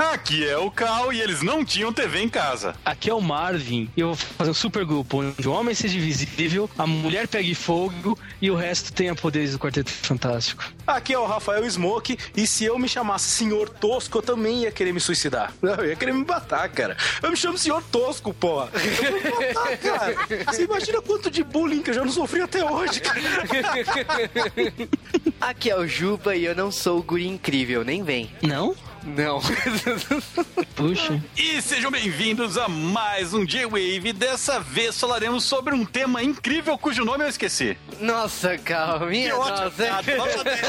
Aqui é o Cal e eles não tinham TV em casa. Aqui é o Marvin e eu vou fazer um super grupo onde o homem seja invisível, a mulher pegue fogo e o resto tenha poderes do Quarteto Fantástico. Aqui é o Rafael Smoke e se eu me chamasse Senhor Tosco, eu também ia querer me suicidar. Não, eu ia querer me matar, cara. Eu me chamo Senhor Tosco, porra. Eu vou me matar, cara. Você imagina quanto de bullying que eu já não sofri até hoje, cara. Aqui é o Juba e eu não sou o guri incrível, nem vem. Não? Não. Puxa. E sejam bem-vindos a mais um J-Wave. Dessa vez falaremos sobre um tema incrível cujo nome eu esqueci. Nossa, Cal, minha Que ótimo, nossa. Nota 10.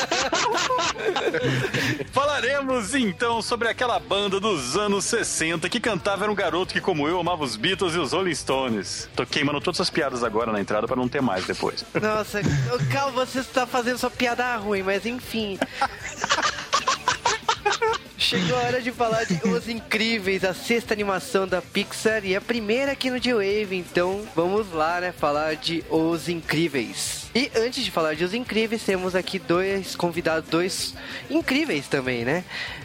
Falaremos então sobre aquela banda dos anos 60 que cantava era um garoto que, como eu, amava os Beatles e os Rolling Stones. Tô queimando todas as piadas agora na entrada pra não ter mais depois. Nossa, Cal, você está fazendo sua piada ruim, mas enfim. Chegou a hora de falar de Os Incríveis, a sexta animação da Pixar e a primeira aqui no G-Wave, então vamos lá, né, falar de Os Incríveis. E antes de falar de Os Incríveis, temos aqui dois convidados, dois incríveis também, né?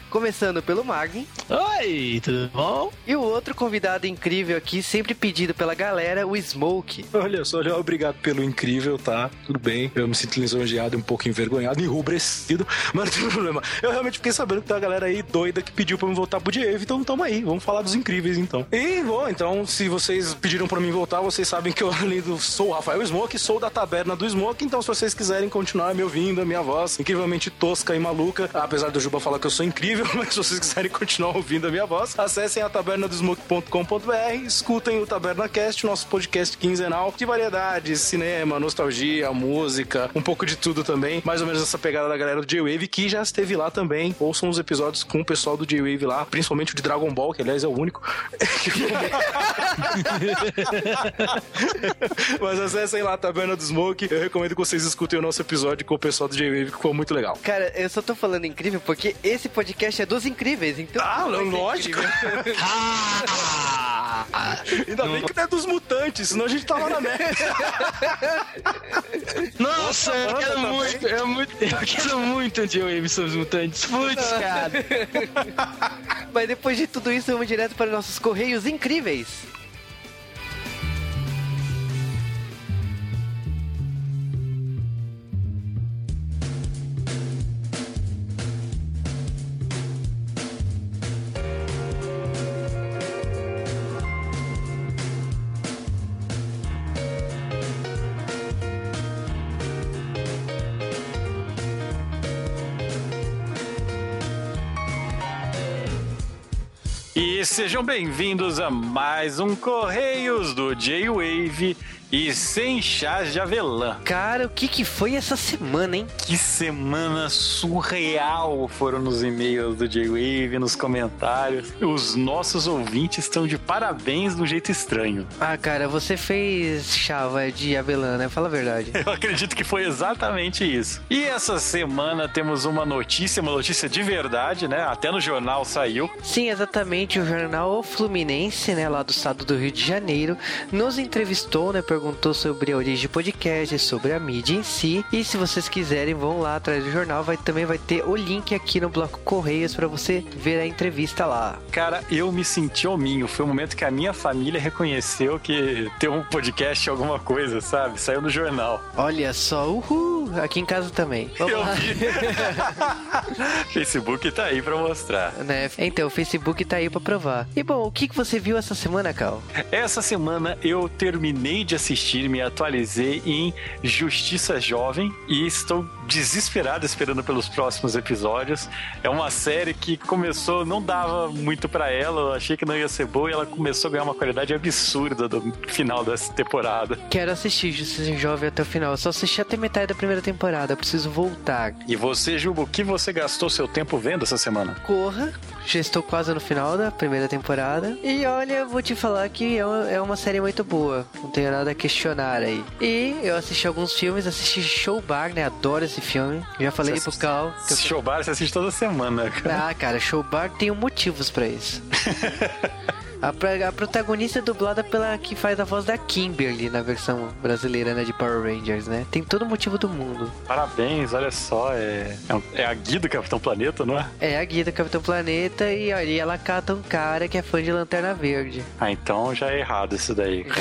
Começando pelo Magni Oi, tudo bom? e o outro convidado incrível aqui, sempre pedido pela galera, o Smoke. Olha só, já obrigado pelo incrível, tá? Tudo bem. Eu me sinto lisonjeado e um pouco envergonhado, enrubrecido, mas não tem problema. Eu realmente fiquei sabendo que tem uma galera aí doida que pediu pra eu voltar pro Diego, então tamo aí, vamos falar dos incríveis então. E bom, então, se vocês pediram pra mim voltar, vocês sabem que eu, além do sou o Rafael Smoke, sou da taberna do Smoke, então se vocês quiserem continuar me ouvindo, a minha voz incrivelmente tosca e maluca, apesar do Juba falar que eu sou incrível, mas se vocês quiserem continuar ouvindo a minha voz, acessem a taberna do smoke.com.br, escutem o Taberna Cast, nosso podcast quinzenal de variedades, cinema, nostalgia, música, um pouco de tudo também, mais ou menos essa pegada da galera do J-Wave, que já esteve lá também, ouçam os episódios com o pessoal do J-Wave lá, principalmente o de Dragon Ball, que aliás é o único. Mas acessem lá a Taberna do Smoke, eu recomendo que vocês escutem o nosso episódio com o pessoal do J-Wave, que ficou muito legal. Cara, eu só tô falando incrível porque esse podcast é dos incríveis, então. Ah, lógico. Ainda bem que não é dos mutantes, senão a gente tava na merda. Nossa, eu quero também. muito, eu, muito, eu quero muito um J-Wave sobre os mutantes. Putz, cara. Mas depois de tudo isso, vamos direto para nossos correios incríveis. Sejam bem-vindos a mais um Correios do J-Wave e sem chás de avelã. Cara, o que que foi essa semana, hein? Que semana surreal foram nos e-mails do J-Wave, nos comentários. Os nossos ouvintes estão de parabéns do jeito estranho. Ah, cara, você fez chava de avelã, né? Fala a verdade. Eu acredito que foi exatamente isso. E essa semana temos uma notícia, uma notícia de verdade, né? Até no jornal saiu. Sim, exatamente. O jornal Fluminense, né, lá do estado do Rio de Janeiro, nos entrevistou, né, perguntou sobre a origem do podcast, sobre a mídia em si. E se vocês quiserem, vão lá atrás do jornal. Vai também vai ter o link aqui no bloco Correios para você ver a entrevista lá. Cara, eu me senti hominho. Foi o momento que a minha família reconheceu que ter um podcast é alguma coisa, sabe? Saiu no jornal. Olha só, uhul! Aqui em casa também. Vamos Eu lá. vi. Facebook tá aí pra mostrar. Né? Então, o Facebook tá aí pra provar. E bom, o que, que você viu essa semana, Cal? Essa semana eu terminei de assistir, me atualizei em Justiça Jovem e estou desesperado esperando pelos próximos episódios. É uma série que começou, não dava muito pra ela, eu achei que não ia ser boa e ela começou a ganhar uma qualidade absurda do final dessa temporada. Quero assistir Justiça Jovem até o final. Eu só assisti até metade da primeira temporada. Preciso voltar. E você, Juba, o que você gastou seu tempo vendo essa semana? Corra. Já estou quase no final da primeira temporada. E olha, vou te falar que é uma, é uma série muito boa. Não tenho nada a questionar aí. E eu assisti alguns filmes, assisti Showbar, né? Adoro esse filme. Já falei Você pro Cal. que eu- Showbar você assiste toda semana, cara. Ah, cara, Showbar tem motivos pra isso. A, pra- a protagonista é dublada pela que faz a voz da Kimberly na versão brasileira, né, de Power Rangers, né? Tem todo o motivo do mundo. Parabéns, olha só, é, é, é a guia do Capitão Planeta, não é? É a guia do Capitão Planeta e ali ela cata um cara que é fã de Lanterna Verde. Ah, então já é errado isso daí.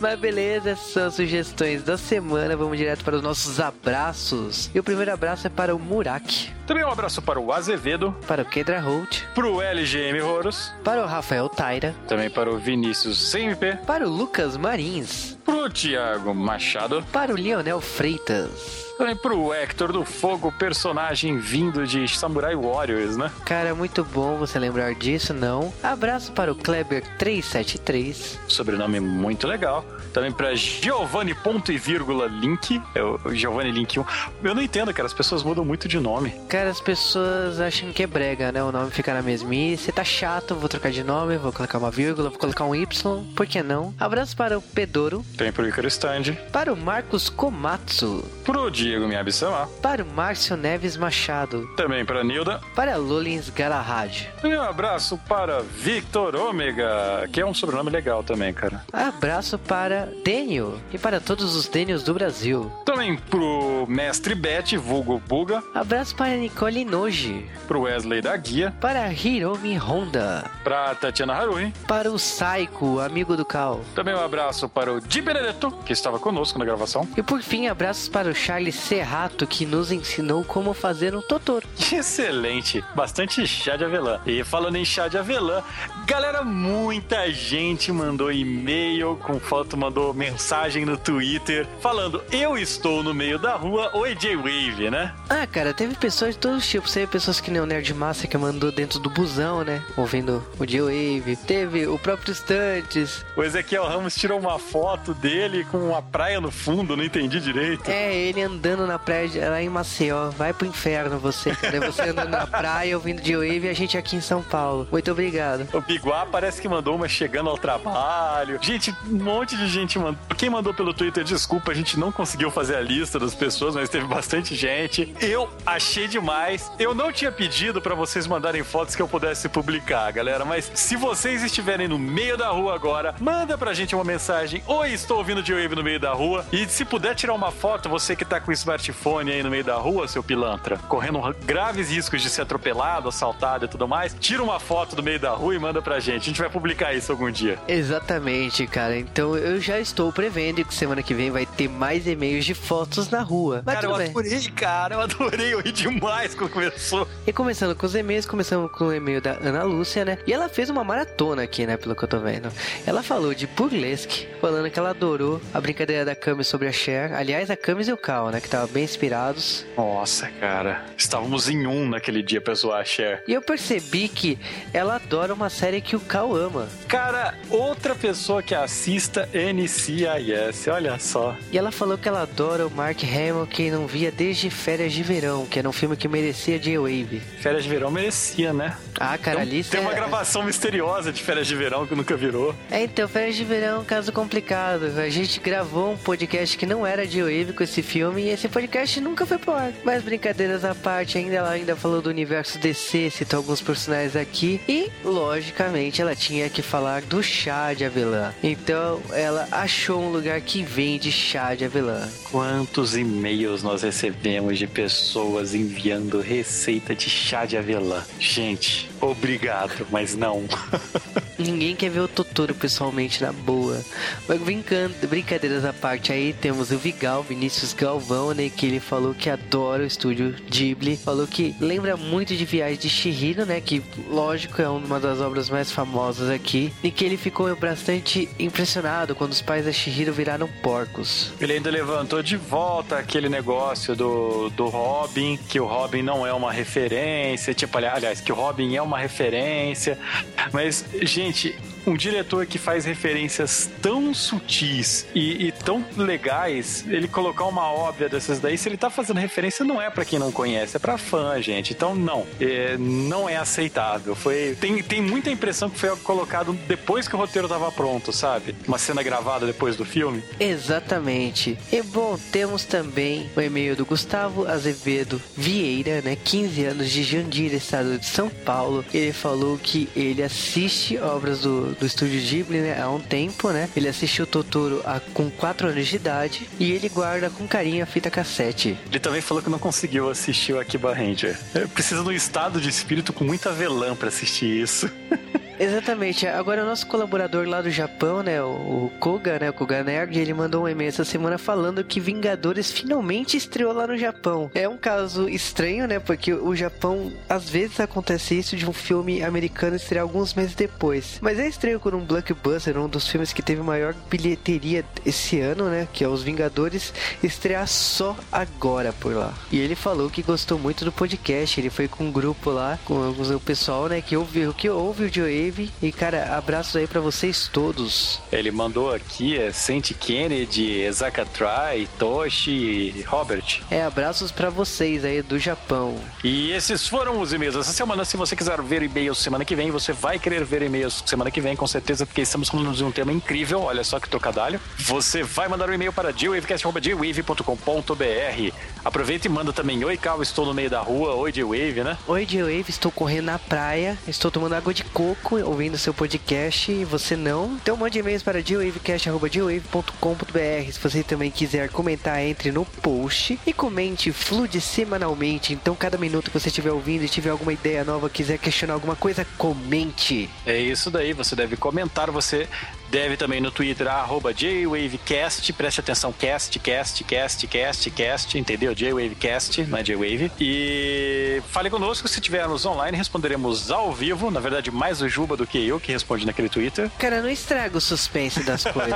Mas beleza, essas são as sugestões da semana. Vamos direto para os nossos abraços. E o primeiro abraço é para o Murak, Também um abraço para o Azevedo, para o Kedra Holt, pro LGM Horus, para o Rafael Taira, também para o Vinícius CMP, para o Lucas Marins, pro Thiago Machado, para o Lionel Freitas. Também pro Hector do Fogo, personagem vindo de Samurai Warriors, né? Cara, muito bom você lembrar disso, não? Abraço para o Kleber373. Sobrenome muito legal. Também pra Giovanni ponto e vírgula Link. É o Giovanni Link 1. Eu não entendo, cara. As pessoas mudam muito de nome. Cara, as pessoas acham que é brega, né? O nome fica na mesmice. Tá chato, vou trocar de nome, vou colocar uma vírgula, vou colocar um Y, por que não? Abraço para o Pedoro, Também pro Icaro Stand. para o Marcos Komatsu, Pro Diego Miyabi-sama. para o Márcio Neves Machado, Também pra Nilda. para Lolins Galahad. E um abraço para Victor Ômega, que é um sobrenome legal também, cara. Abraço para Daniel e para todos os Daniels do Brasil. Também pro Mestre Bet, vulgo Buga. Abraço para Nicole Noji, Pro Wesley da Guia. para Hiromi Honda, Pra Tatiana Harui. para o Saiko, amigo do Cal. Também um abraço para o Di Benedetto, que estava conosco na gravação. E por fim, abraços para o Charles Serrato, que nos ensinou como fazer um Totoro. Excelente, bastante chá de avelã. E falando em chá de avelã, galera, muita gente mandou e-mail com foto, mandou mensagem no Twitter falando: Eu estou no meio da rua, oi J-Wave, né? Ah, cara, teve pessoas de todos os tipos. Teve pessoas que nem o Nerd Massa que mandou dentro do busão, né? Ouvindo o J-Wave. Teve o próprio Stantes. O Ezequiel Ramos tirou uma foto dele com uma praia no fundo, não entendi direito. É, ele andando na praia de- lá em Maceió. Vai pro inferno você. Você andando na praia, ouvindo J-Wave e a gente aqui em São Paulo. Muito obrigado. O Biguá parece que mandou uma chegando ao trabalho. Gente, um monte de gente mandou. Quem mandou pelo Twitter, desculpa, a gente não conseguiu fazer a lista das pessoas, mas teve bastante gente. Eu achei demais. Eu não tinha pedido pra vocês mandarem fotos que eu pudesse publicar, galera, mas se vocês estiverem no meio da rua agora, manda pra gente uma mensagem. Oi, estou ouvindo de Wave no meio da rua. E se puder tirar uma foto, você que tá com o smartphone aí no meio da rua, seu pilantra, correndo graves riscos de ser atropelado, assaltado e tudo mais, tira uma foto do meio da rua e manda pra gente. A gente vai publicar isso algum dia. Exatamente, cara. Então eu já estou prevendo que semana que vem vai ter mais e-mails de fotos na rua. Mas cara, eu tudo bem. adorei, cara, eu adorei, eu ri demais quando começou. E começando com os e-mails, começamos com o e-mail da Ana Lúcia, né? E ela fez uma maratona aqui, né? Pelo que eu tô vendo. Ela falou de Burlesque, falando que ela adorou a brincadeira da Camis sobre a Cher. Aliás, a Camis e o Cal, né? Que estavam bem inspirados. Nossa, cara, estávamos em um naquele dia pra zoar a Cher. E eu percebi que ela adora uma série que o Cal ama. Cara, outra pessoa que assista NCIS, olha só. E ela falou que ela adora o Mark Hamill, que não via desde Férias de Verão, que era um filme que merecia J-Wave. Férias de verão merecia, né? Ah, cara, Então, ali tem uma cê- gravação misteriosa de férias de verão que nunca virou. É, então, Férias de Verão é um caso complicado. A gente gravou um podcast que não era de Wave com esse filme esse podcast nunca foi pro ar. Mas brincadeiras à parte, ainda ela ainda falou do universo DC, citou alguns personagens aqui e, logicamente, ela tinha que falar do chá de avelã. Então, ela achou um lugar que vende chá de avelã. Quantos e-mails nós recebemos de pessoas enviando receita de chá de avelã? Gente, obrigado, mas não. Ninguém quer ver o Totoro pessoalmente na boa. Mas brincando, brincadeiras à parte aí, temos o Vigal, Vinícius Galvão, né? Que ele falou que adora o estúdio Ghibli. Falou que lembra muito de Viagem de Chihiro, né? Que, lógico, é uma das obras mais famosas aqui. E que ele ficou bastante impressionado quando os pais da Chihiro viraram porcos. Ele ainda levantou de volta aquele negócio do, do Robin, que o Robin não é uma referência, tipo, ali- aliás, que o Robin é uma referência. Mas, Gente, um diretor que faz referências tão sutis e, e, tão legais, ele colocar uma óbvia dessas daí, se ele tá fazendo referência, não é para quem não conhece, é pra fã, gente. Então, não, é, não é aceitável. Foi, tem, tem muita impressão que foi colocado depois que o roteiro tava pronto, sabe? Uma cena gravada depois do filme. Exatamente. E bom, temos também o e-mail do Gustavo Azevedo Vieira, né? 15 anos de Jandira, estado de São Paulo. Ele falou que ele assiste obras do do, estúdio Ghibli né, há um tempo, né? Ele assistiu Totoro há, com 4 anos de idade e ele guarda com carinho a fita cassete. Ele também falou que não conseguiu assistir o Akiba Ranger. Precisa de um estado de espírito com muita velã para assistir isso. Exatamente. Agora o nosso colaborador lá do Japão, né, o, Koga, né, o Koga Nerd, ele mandou um e-mail essa semana falando que Vingadores finalmente estreou lá no Japão. É um caso estranho, né, porque o Japão às vezes acontece isso de um filme americano estrear alguns meses depois. Mas é estranho quando um blockbuster, um dos filmes que teve maior bilheteria esse ano, né, que é Os Vingadores, estrear só agora por lá. E ele falou que gostou muito do podcast, ele foi com um grupo lá, com o pessoal, né, que ouviu, que ouve o Joe e, cara, abraços aí para vocês todos. Ele mandou aqui é Saint Kennedy, Zakatrai, Toshi e Robert. É, abraços para vocês aí do Japão. E esses foram os e-mails essa semana. Se você quiser ver e-mails semana que vem, você vai querer ver e-mails semana que vem, com certeza, porque estamos falando de um tema incrível. Olha só que trocadalho. Você vai mandar um e-mail para jwavecast.jwave.com.br. Aproveita e manda também: Oi, Cal, estou no meio da rua. Oi, J-Wave, né? Oi, J-Wave, estou correndo na praia, estou tomando água de coco ouvindo seu podcast e você não, então mande e-mails para geowavecast.geowave.com.br. Se você também quiser comentar, entre no post e comente Flude semanalmente. Então, cada minuto que você estiver ouvindo e tiver alguma ideia nova, quiser questionar alguma coisa, comente. É isso daí, você deve comentar, você Deve também no Twitter, arroba JWavecast. Preste atenção, cast, cast, cast, cast, cast, entendeu? JWavecast, não é JWave. E fale conosco se estivermos online, responderemos ao vivo. Na verdade, mais o Juba do que eu que responde naquele Twitter. Cara, não estraga o suspense das coisas.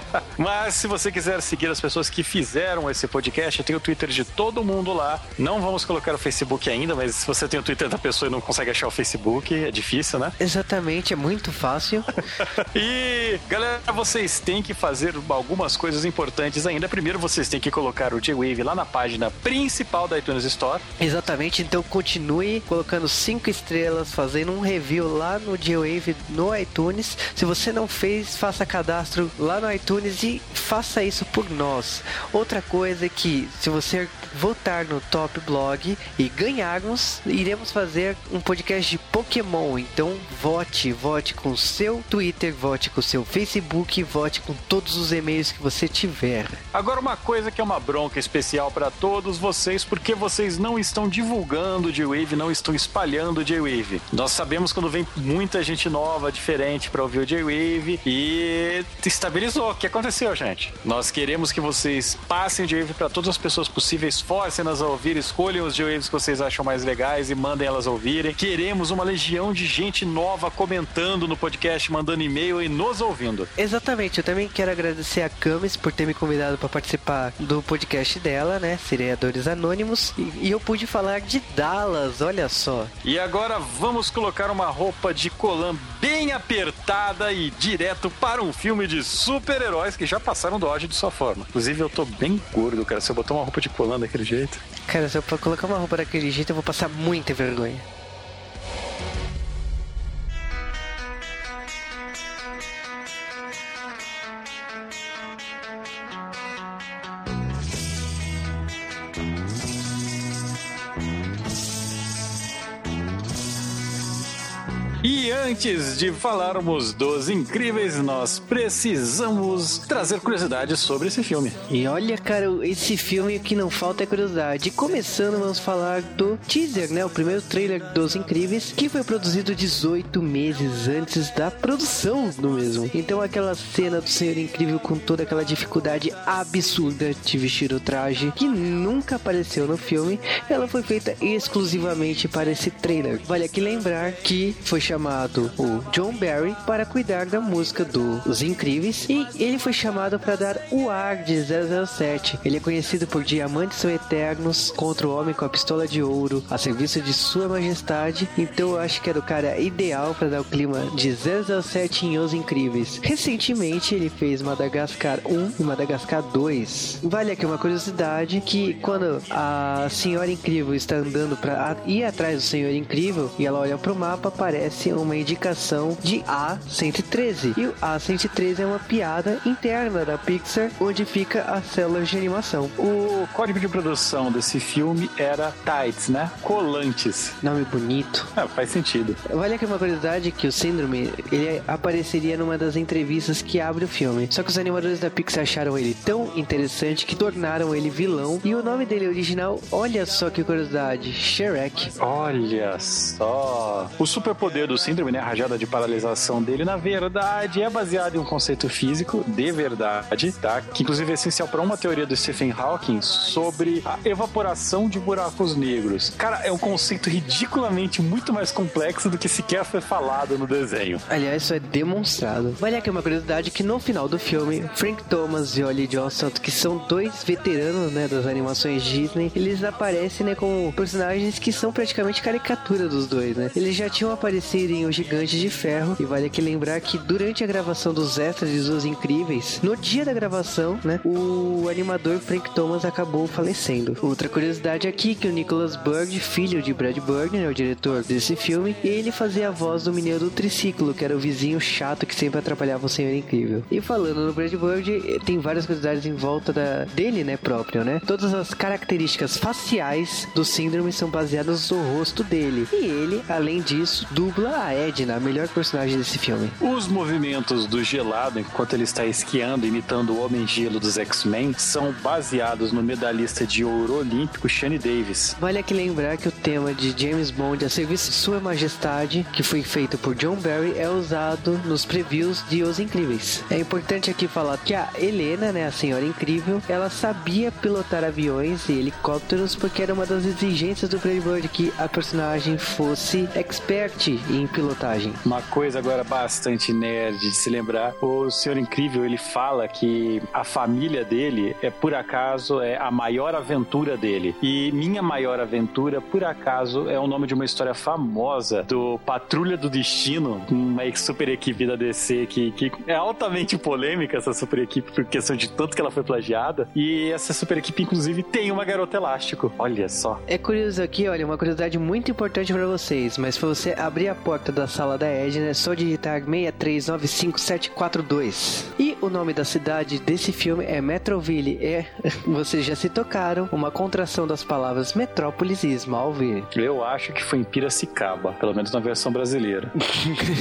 Mas se você quiser seguir as pessoas que fizeram esse podcast, tem o Twitter de todo mundo lá. Não vamos colocar o Facebook ainda, mas se você tem o Twitter da pessoa e não consegue achar o Facebook, é difícil, né? Exatamente, é muito fácil. e galera, vocês têm que fazer algumas coisas importantes ainda. Primeiro, vocês têm que colocar o J-Wave lá na página principal da iTunes Store. Exatamente, então continue colocando cinco estrelas, fazendo um review lá no J-Wave no iTunes. Se você não fez, faça cadastro lá no iTunes e faça isso por nós. Outra coisa é que, se você votar no Top Blog e ganharmos, iremos fazer um podcast de Pokémon. Então, vote, vote com seu Twitter, vote com seu Facebook vote com todos os e-mails que você tiver. Agora, uma coisa que é uma bronca especial para todos vocês, porque vocês não estão divulgando J-Wave, não estão espalhando J-Wave. Nós sabemos quando vem muita gente nova, diferente para ouvir o J-Wave e estabilizou. O que aconteceu, gente? Nós queremos que vocês passem o J-Wave para todas as pessoas possíveis, forcem-nas a ouvir, escolham os J-Waves que vocês acham mais legais e mandem elas ouvirem. Queremos uma legião de gente nova comentando no podcast, mandando e-mail e nos ouvindo. Exatamente, eu também quero agradecer a Camis por ter me convidado para participar do podcast dela, né? Seriadores Anônimos. E, e, eu pude falar de Dallas, olha só. E agora vamos colocar uma roupa de colã bem apertada e direto para um filme de super-heróis que já passaram do auge de sua forma. Inclusive, eu tô bem gordo, cara. Se eu botar uma roupa de colã daquele jeito. Cara, se eu colocar uma roupa daquele jeito, eu vou passar muita vergonha. E antes de falarmos dos incríveis, nós precisamos trazer curiosidades sobre esse filme. E olha, cara, esse filme que não falta é curiosidade. Começando, vamos falar do teaser, né? O primeiro trailer dos Incríveis, que foi produzido 18 meses antes da produção do mesmo. Então, aquela cena do Senhor Incrível com toda aquela dificuldade absurda de vestir o traje, que nunca apareceu no filme, ela foi feita exclusivamente para esse trailer. Vale aqui lembrar que foi chamado chamado o John Barry para cuidar da música dos Incríveis e ele foi chamado para dar o ar de 007. Ele é conhecido por Diamantes São Eternos, Contra o Homem com a Pistola de Ouro, a serviço de Sua Majestade. Então eu acho que era o cara ideal para dar o clima de 007 em Os Incríveis. Recentemente ele fez Madagascar 1 e Madagascar 2. Vale aqui uma curiosidade que quando a Senhora Incrível está andando para ir atrás do Senhor Incrível e ela olha pro mapa, aparece uma indicação de A113. E o A113 é uma piada interna da Pixar, onde fica a célula de animação. O código de produção desse filme era Tights, né? Colantes. Nome bonito. É, faz sentido. Vale aqui uma curiosidade que o Síndrome, ele apareceria numa das entrevistas que abre o filme. Só que os animadores da Pixar acharam ele tão interessante que tornaram ele vilão. E o nome dele original, olha só que curiosidade, Shrek. Olha só. O superpoder do síndrome, né, a rajada de paralisação dele, na verdade, é baseado em um conceito físico de verdade, tá? Que inclusive é essencial para uma teoria do Stephen Hawking sobre a evaporação de buracos negros. Cara, é um conceito ridiculamente muito mais complexo do que sequer foi falado no desenho. Aliás, isso é demonstrado. Vale aqui uma curiosidade que no final do filme, Frank Thomas e Ollie Johnston, que são dois veteranos, né, das animações Disney, eles aparecem, né, como personagens que são praticamente caricatura dos dois, né? Eles já tinham aparecido em O Gigante de Ferro e vale aqui lembrar que durante a gravação dos extras de Os Incríveis, no dia da gravação, né, o animador Frank Thomas acabou falecendo. Outra curiosidade aqui é que o Nicholas Bird, filho de Brad Bird, né, o diretor desse filme, ele fazia a voz do menino do triciclo, que era o vizinho chato que sempre atrapalhava o Senhor Incrível. E falando no Brad Bird, tem várias curiosidades em volta da, dele, né, próprio, né? Todas as características faciais do síndrome são baseadas no rosto dele. E ele, além disso, dubla a Edna, a melhor personagem desse filme. Os movimentos do gelado enquanto ele está esquiando, imitando o Homem Gelo dos X-Men, são baseados no medalhista de ouro olímpico Shane Davis. Vale aqui lembrar que o tema de James Bond, a serviço de Sua Majestade, que foi feito por John Barry, é usado nos previews de Os Incríveis. É importante aqui falar que a Helena, né, a Senhora Incrível, ela sabia pilotar aviões e helicópteros porque era uma das exigências do Bird que a personagem fosse expert em pilotagem. Uma coisa agora bastante nerd de se lembrar, o Senhor Incrível, ele fala que a família dele é por acaso é a maior aventura dele. E minha maior aventura, por acaso, é o nome de uma história famosa do Patrulha do Destino, uma super equipe da DC que, que é altamente polêmica essa super equipe por questão de tanto que ela foi plagiada. E essa super equipe, inclusive, tem uma garota elástico. Olha só. É curioso aqui, olha, uma curiosidade muito importante para vocês, mas se você abrir a porta da sala da Edna, é só digitar 6395742. E o nome da cidade desse filme é Metroville. É, vocês já se tocaram, uma contração das palavras Metrópolis e Smallville. Eu acho que foi em Piracicaba, pelo menos na versão brasileira.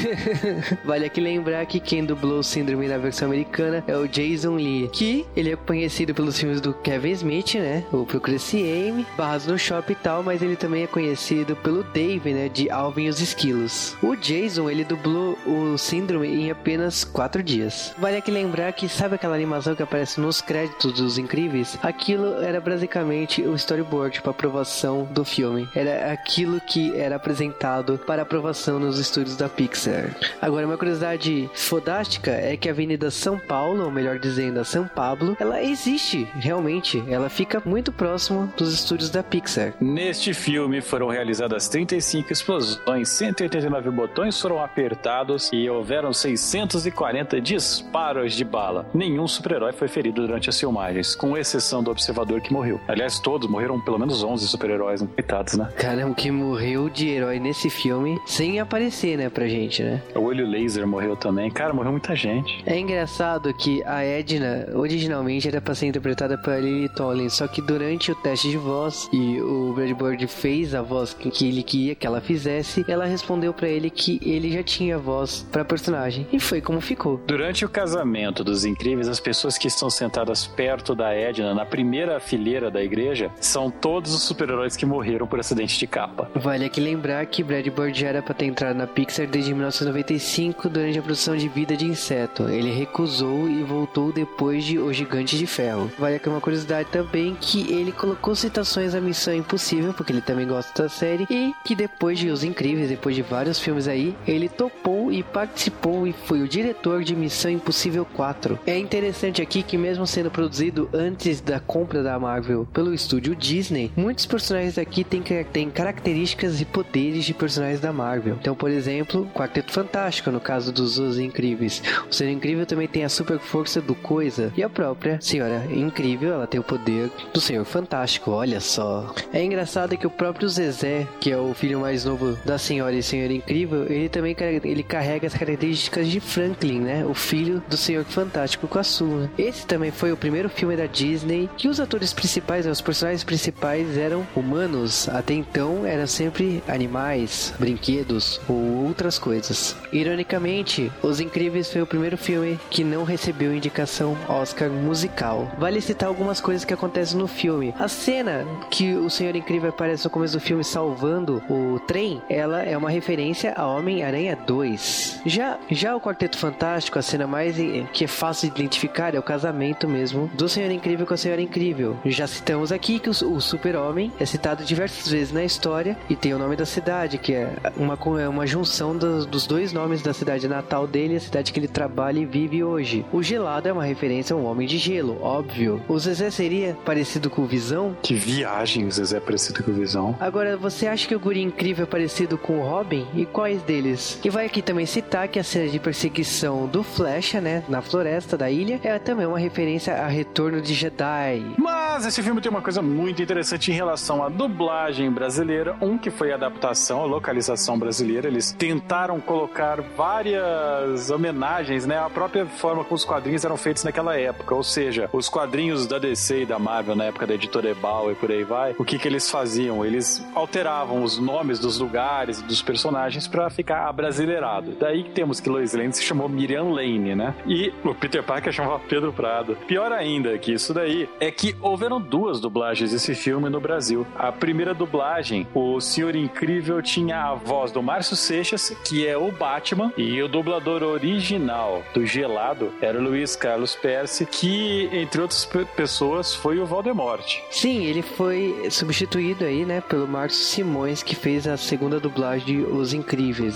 vale aqui lembrar que quem dublou o Síndrome na versão americana é o Jason Lee, que ele é conhecido pelos filmes do Kevin Smith, né? O Procuracy Amy, Barras no Shopping e tal, mas ele também é conhecido pelo Dave, né? De Alvin e os Esquilos. O Jason, ele dublou o Síndrome em apenas quatro dias. Vale aqui lembrar que sabe aquela animação que aparece nos créditos dos Incríveis? Aquilo era basicamente o storyboard para aprovação do filme. Era aquilo que era apresentado para aprovação nos estúdios da Pixar. Agora, uma curiosidade fodástica é que a Avenida São Paulo, ou melhor dizendo, a São Pablo, ela existe realmente. Ela fica muito próximo dos estúdios da Pixar. Neste filme foram realizadas 35 explosões, 189 botões foram apertados e houveram 640 disparos de bala. Nenhum super-herói foi ferido durante as filmagens, com exceção do observador que morreu. Aliás, todos morreram pelo menos 11 super-heróis, né? coitados, né? Caramba, que morreu de herói nesse filme sem aparecer, né, pra gente, né? O olho laser morreu também. Cara, morreu muita gente. É engraçado que a Edna originalmente era pra ser interpretada por Lily Tomlin, só que durante o teste de voz e o Brad Bird fez a voz que ele queria que ela fizesse, ela respondeu para ele que ele já tinha voz para personagem e foi como ficou. Durante o casamento dos Incríveis, as pessoas que estão sentadas perto da Edna na primeira fileira da igreja são todos os super-heróis que morreram por acidente de capa. Vale aqui lembrar que Brad Bird já era para ter entrado na Pixar desde 1995 durante a produção de Vida de Inseto. Ele recusou e voltou depois de O Gigante de Ferro. Vale aqui uma curiosidade também que ele colocou citações à Missão Impossível, porque ele também gosta da série, e que depois de Os Incríveis, depois de vários filmes aí, ele topou e participou e foi o diretor de Missão Impossível 4. É interessante aqui que mesmo sendo produzido antes da compra da Marvel pelo estúdio Disney, muitos personagens aqui têm, têm características e poderes de personagens da Marvel. Então, por exemplo, Quarteto Fantástico, no caso dos Os Incríveis. O Ser Incrível também tem a super força do Coisa e a própria Senhora Incrível, ela tem o poder do Senhor Fantástico, olha só. É engraçado que o próprio Zezé, que é o filho mais novo da Senhora e Senhor Incrível, ele também ele carrega as características de Franklin, né? O filho do Senhor Fantástico com a sua. Esse também foi o primeiro filme da Disney que os atores principais, né, os personagens principais eram humanos. Até então eram sempre animais, brinquedos ou outras coisas. Ironicamente, Os Incríveis foi o primeiro filme que não recebeu indicação Oscar musical. Vale citar algumas coisas que acontecem no filme. A cena que o Senhor Incrível aparece no começo do filme salvando o trem, ela é uma referência a Homem-Aranha 2. Já, já o Quarteto Fantástico, a cena mais que é fácil de identificar é o casamento mesmo do Senhor Incrível com a Senhora Incrível. Já citamos aqui que o, o Super-Homem é citado diversas vezes na história e tem o nome da cidade, que é uma, é uma junção dos, dos dois nomes da cidade natal dele e a cidade que ele trabalha e vive hoje. O gelado é uma referência a um homem de gelo, óbvio. O Zezé seria parecido com o Visão? Que viagem o Zezé é parecido com o Visão. Agora, você acha que o Guri Incrível é parecido com o Robin? E quais deles? E vai aqui também citar que a cena de perseguição do Flecha, né, na floresta da ilha, é também uma referência a Retorno de Jedi. Mas esse filme tem uma coisa muito interessante em relação à dublagem brasileira. Um que foi a adaptação, a localização brasileira. Eles tentaram colocar várias homenagens, né, à própria forma como os quadrinhos eram feitos naquela época. Ou seja, os quadrinhos da DC e da Marvel na época da editora Ebal e por aí vai, o que que eles faziam? Eles alteravam os nomes dos lugares e dos personagens para ficar abrasileirado. Daí temos que Lois Lane se chamou Miriam Lane, né? E o Peter Parker chamava Pedro Prado. Pior ainda que isso daí é que houveram duas dublagens desse filme no Brasil. A primeira dublagem, o Senhor Incrível tinha a voz do Márcio Seixas, que é o Batman, e o dublador original do Gelado era o Luiz Carlos Percy, que, entre outras pessoas, foi o Voldemort. Sim, ele foi substituído aí, né, pelo Márcio Simões, que fez a segunda dublagem de Os Incríveis,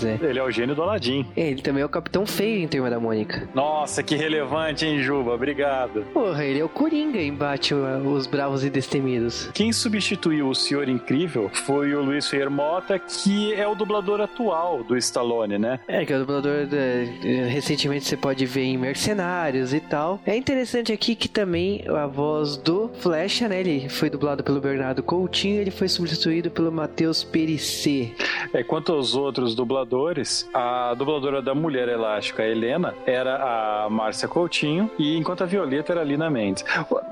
né? Ele é o gênio do Aladdin. É, ele também é o Capitão Feio em Turma da Mônica. Nossa, que relevante, hein, Juba? Obrigado. Porra, ele é o Coringa em Batman, Os Bravos e Destemidos. Quem substituiu o Senhor Incrível foi o Luiz Fermota, que é o dublador atual do Stallone, né? É, que é o dublador de, recentemente você pode ver em Mercenários e tal. É interessante aqui que também a voz do Flecha, né? Ele foi dublado pelo Bernardo Coutinho, ele foi substituído pelo Matheus Perissé. É, quanto aos outros dubladores, a dubladora da Mulher Elástica, a Helena, era a Márcia Coutinho, e enquanto a Violeta era a Lina Mendes.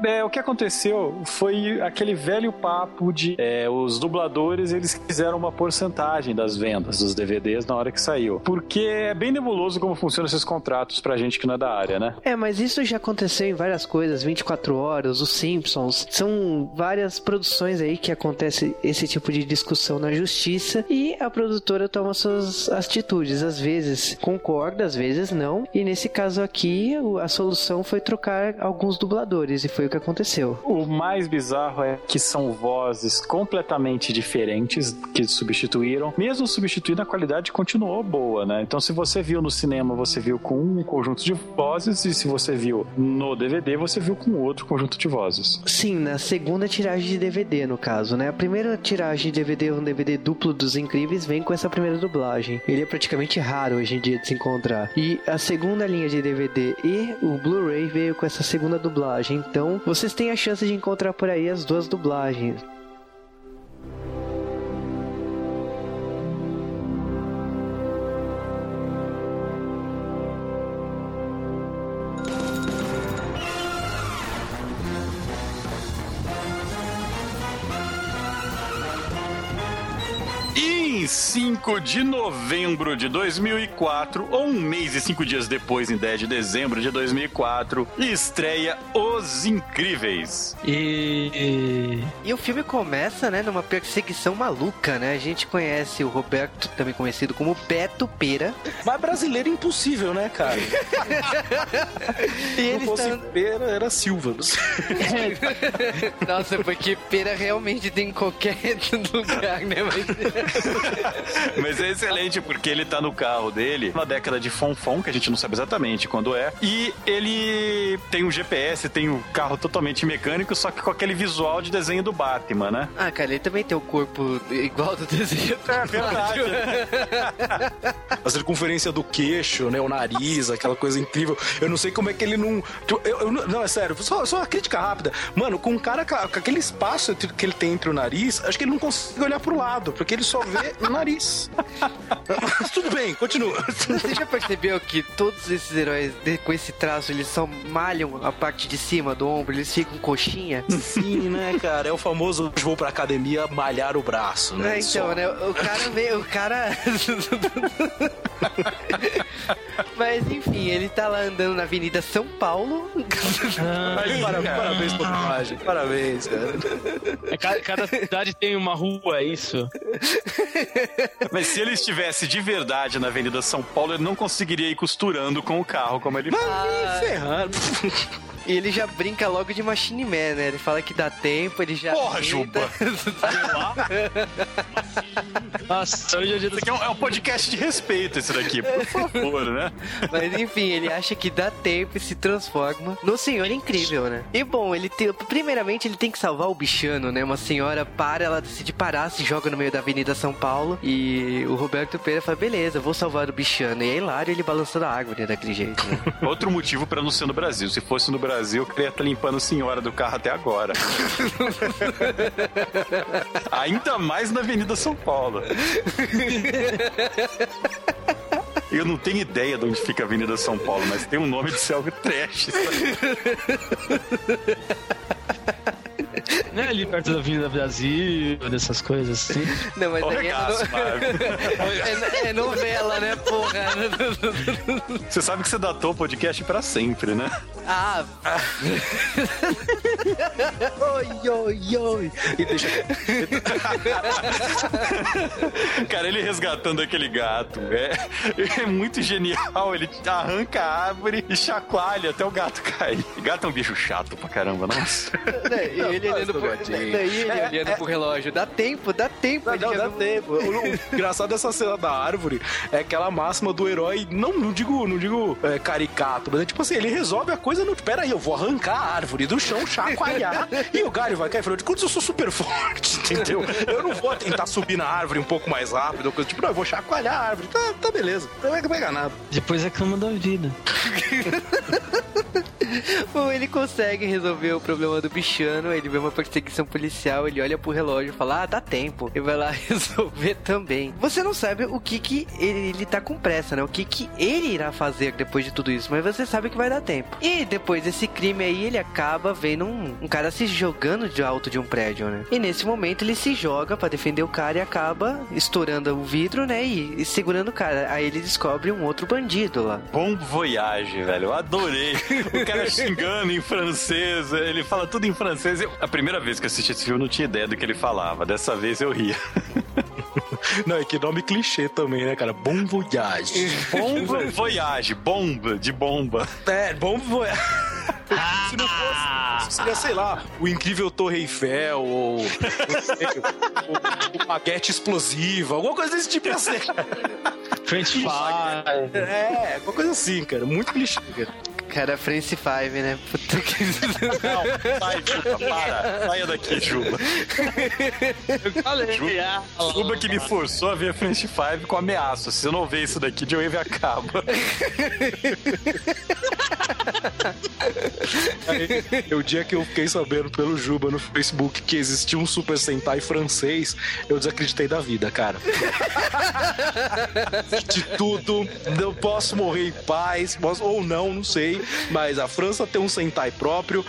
É, o que aconteceu foi aquele velho papo de é, os dubladores, eles fizeram uma porcentagem das vendas dos DVDs na hora que saiu. Porque é bem nebuloso como funcionam esses contratos pra gente que não é da área, né? É, mas isso já aconteceu em várias coisas, 24 Horas, Os Simpsons, são várias produções aí que acontece esse tipo de discussão na justiça e a produtora toma suas atitudes, às vezes concorda, às vezes não, e nesse caso aqui a solução foi trocar alguns dubladores e foi o que aconteceu. O mais bizarro é que são vozes completamente diferentes que substituíram, mesmo substituindo a qualidade continuou boa, né? Então se você viu no cinema, você viu com um conjunto de vozes e se você viu no DVD, você viu com outro conjunto de vozes. Sim, na segunda tiragem de DVD, no caso, né? A primeira tiragem de DVD, um DVD duplo dos Incríveis, vem com essa primeira dublagem. Ele é praticamente raro hoje em dia de se encontrar. E a segunda linha de DVD e o Blu-ray veio com essa segunda dublagem. Então, vocês têm a chance de encontrar por aí as duas dublagens. 5 de novembro de 2004, ou um mês e cinco dias depois, em 10 de dezembro de 2004, estreia Os Incríveis. E... E o filme começa, né, numa perseguição maluca, né? A gente conhece o Roberto, também conhecido como Beto Pera. Mas brasileiro é impossível, né, cara? e ele Se fosse está... Pera, era Silva. não sei. Nossa, porque pera realmente tem em qualquer lugar, né? Mas... Mas é excelente porque ele tá no carro dele na década de Fonfon, que a gente não sabe exatamente quando é. E ele tem um GPS, tem um carro totalmente mecânico, só que com aquele visual de desenho do Batman, né? Ah, cara, ele também tem o corpo igual do desenho. É verdade. A circunferência do queixo, né? O nariz, aquela coisa incrível. Eu não sei como é que ele não. Eu, eu- não, é sério, só, só uma crítica rápida. Mano, com um cara com, aquele espaço que ele tem entre o nariz, acho que ele não consegue olhar pro lado, porque ele só vê o nariz. Mas tudo bem, continua. Você já percebeu que todos esses heróis de- com esse traço, eles só malham a parte de cima do ombro, eles ficam coxinha? Sim, né, cara? É o famoso vou pra academia malhar o braço, né? É, então, Só. né? O cara veio, o cara. Mas enfim, ele tá lá andando na Avenida São Paulo. Ai, parabéns, parabéns pela imagem. Parabéns, cara. É, ca- cada cidade tem uma rua, é isso? Mas se ele estivesse de verdade na Avenida São Paulo, ele não conseguiria ir costurando com o carro como ele Ah, Ferrado. e ele já brinca logo de Machine Man, né? Ele fala que dá tempo, ele já. Porra, tenta. Juba. Nossa, hoje é Isso aqui é um, é um podcast de respeito, esse daqui, por favor, né? Mas enfim, ele acha que dá tempo e se transforma no Senhor Incrível, né? E bom, ele tem. Primeiramente, ele tem que salvar o bichano, né? Uma senhora para, ela decide parar, se joga no meio da Avenida São Paulo. E o Roberto Pereira fala: beleza, vou salvar o bichano. E é hilário ele balançando a árvore daquele jeito, né? Outro motivo pra não ser no Brasil. Se fosse no Brasil, eu queria estar limpando a senhora do carro até agora. Ainda mais na Avenida São Paulo. Eu não tenho ideia de onde fica a Avenida São Paulo, mas tem um nome de selva trash. Não é ali perto da Avenida Brasil, dessas coisas assim. Não, mas aí é, no- é, é novela, né, porra? Você sabe que você datou o podcast pra sempre, né? Ah, Oi, oi, oi. E deixa. Cara, ele resgatando aquele gato é, é muito genial. Ele arranca a árvore e chacoalha até o gato cair. Gato é um bicho chato pra caramba, nossa. e ele olhando pro, daí ele É, olhando é- pro relógio. Dá tempo, dá tempo. Não, não, dá não- tempo. O, o engraçado dessa cena da árvore é aquela máxima do herói, não, não digo, não digo é, caricato, mas é tipo assim, ele resolve a coisa no. Pera aí, eu vou arrancar a árvore do chão, chacoalhar, e o galho vai cair. Afinal de contas, eu sou super forte, entendeu? Eu não vou tentar subir na árvore um pouco mais rápido, coisa tipo, não, eu vou chacoalhar a árvore. Tá, tá beleza, não vai pegar nada. Depois reclama da vida. Bom, ele consegue resolver o problema do bichano, ele vê uma perseguição policial, ele olha pro relógio e fala, ah, dá tempo. E vai lá resolver também. Você não sabe o que que ele, ele tá com pressa, né? O que que ele irá fazer depois de tudo isso, mas você sabe que vai dar tempo. E depois desse crime aí, ele acaba vendo um, um cara se jogando de alto de um prédio, né? E nesse momento ele se joga pra defender o cara e acaba estourando o vidro, né? E, e segurando o cara. Aí ele descobre um outro bandido lá. Bom voyage, velho. Eu adorei. O cara xingando em francês, ele fala tudo em francês. Eu- a primeira vez que eu assisti esse filme, eu não tinha ideia do que ele falava. Dessa vez eu ria. Não, é que nome clichê também, né, cara? Bom voyage. Bom voyage, bomba, de bomba. É, bom voyage. Se não fosse, seria, sei lá, o incrível Torre Eiffel, ou não sei, o, baguete explosiva, alguma coisa desse tipo ser. French fry. É, alguma coisa assim, cara. Muito clichê, cara. Cara, France 5, né? Puta que... Não, sai, Juba, para. Saia daqui, Juba. Eu falei. ah, Juba que me forçou a ver French Five com ameaça. Se eu não ver isso daqui, Joe Wave acaba. Aí, o dia que eu fiquei sabendo pelo Juba no Facebook que existia um Super Sentai francês, eu desacreditei da vida, cara. De tudo, eu posso morrer em paz, posso, ou não, não sei, mas a França tem um Sentai próprio,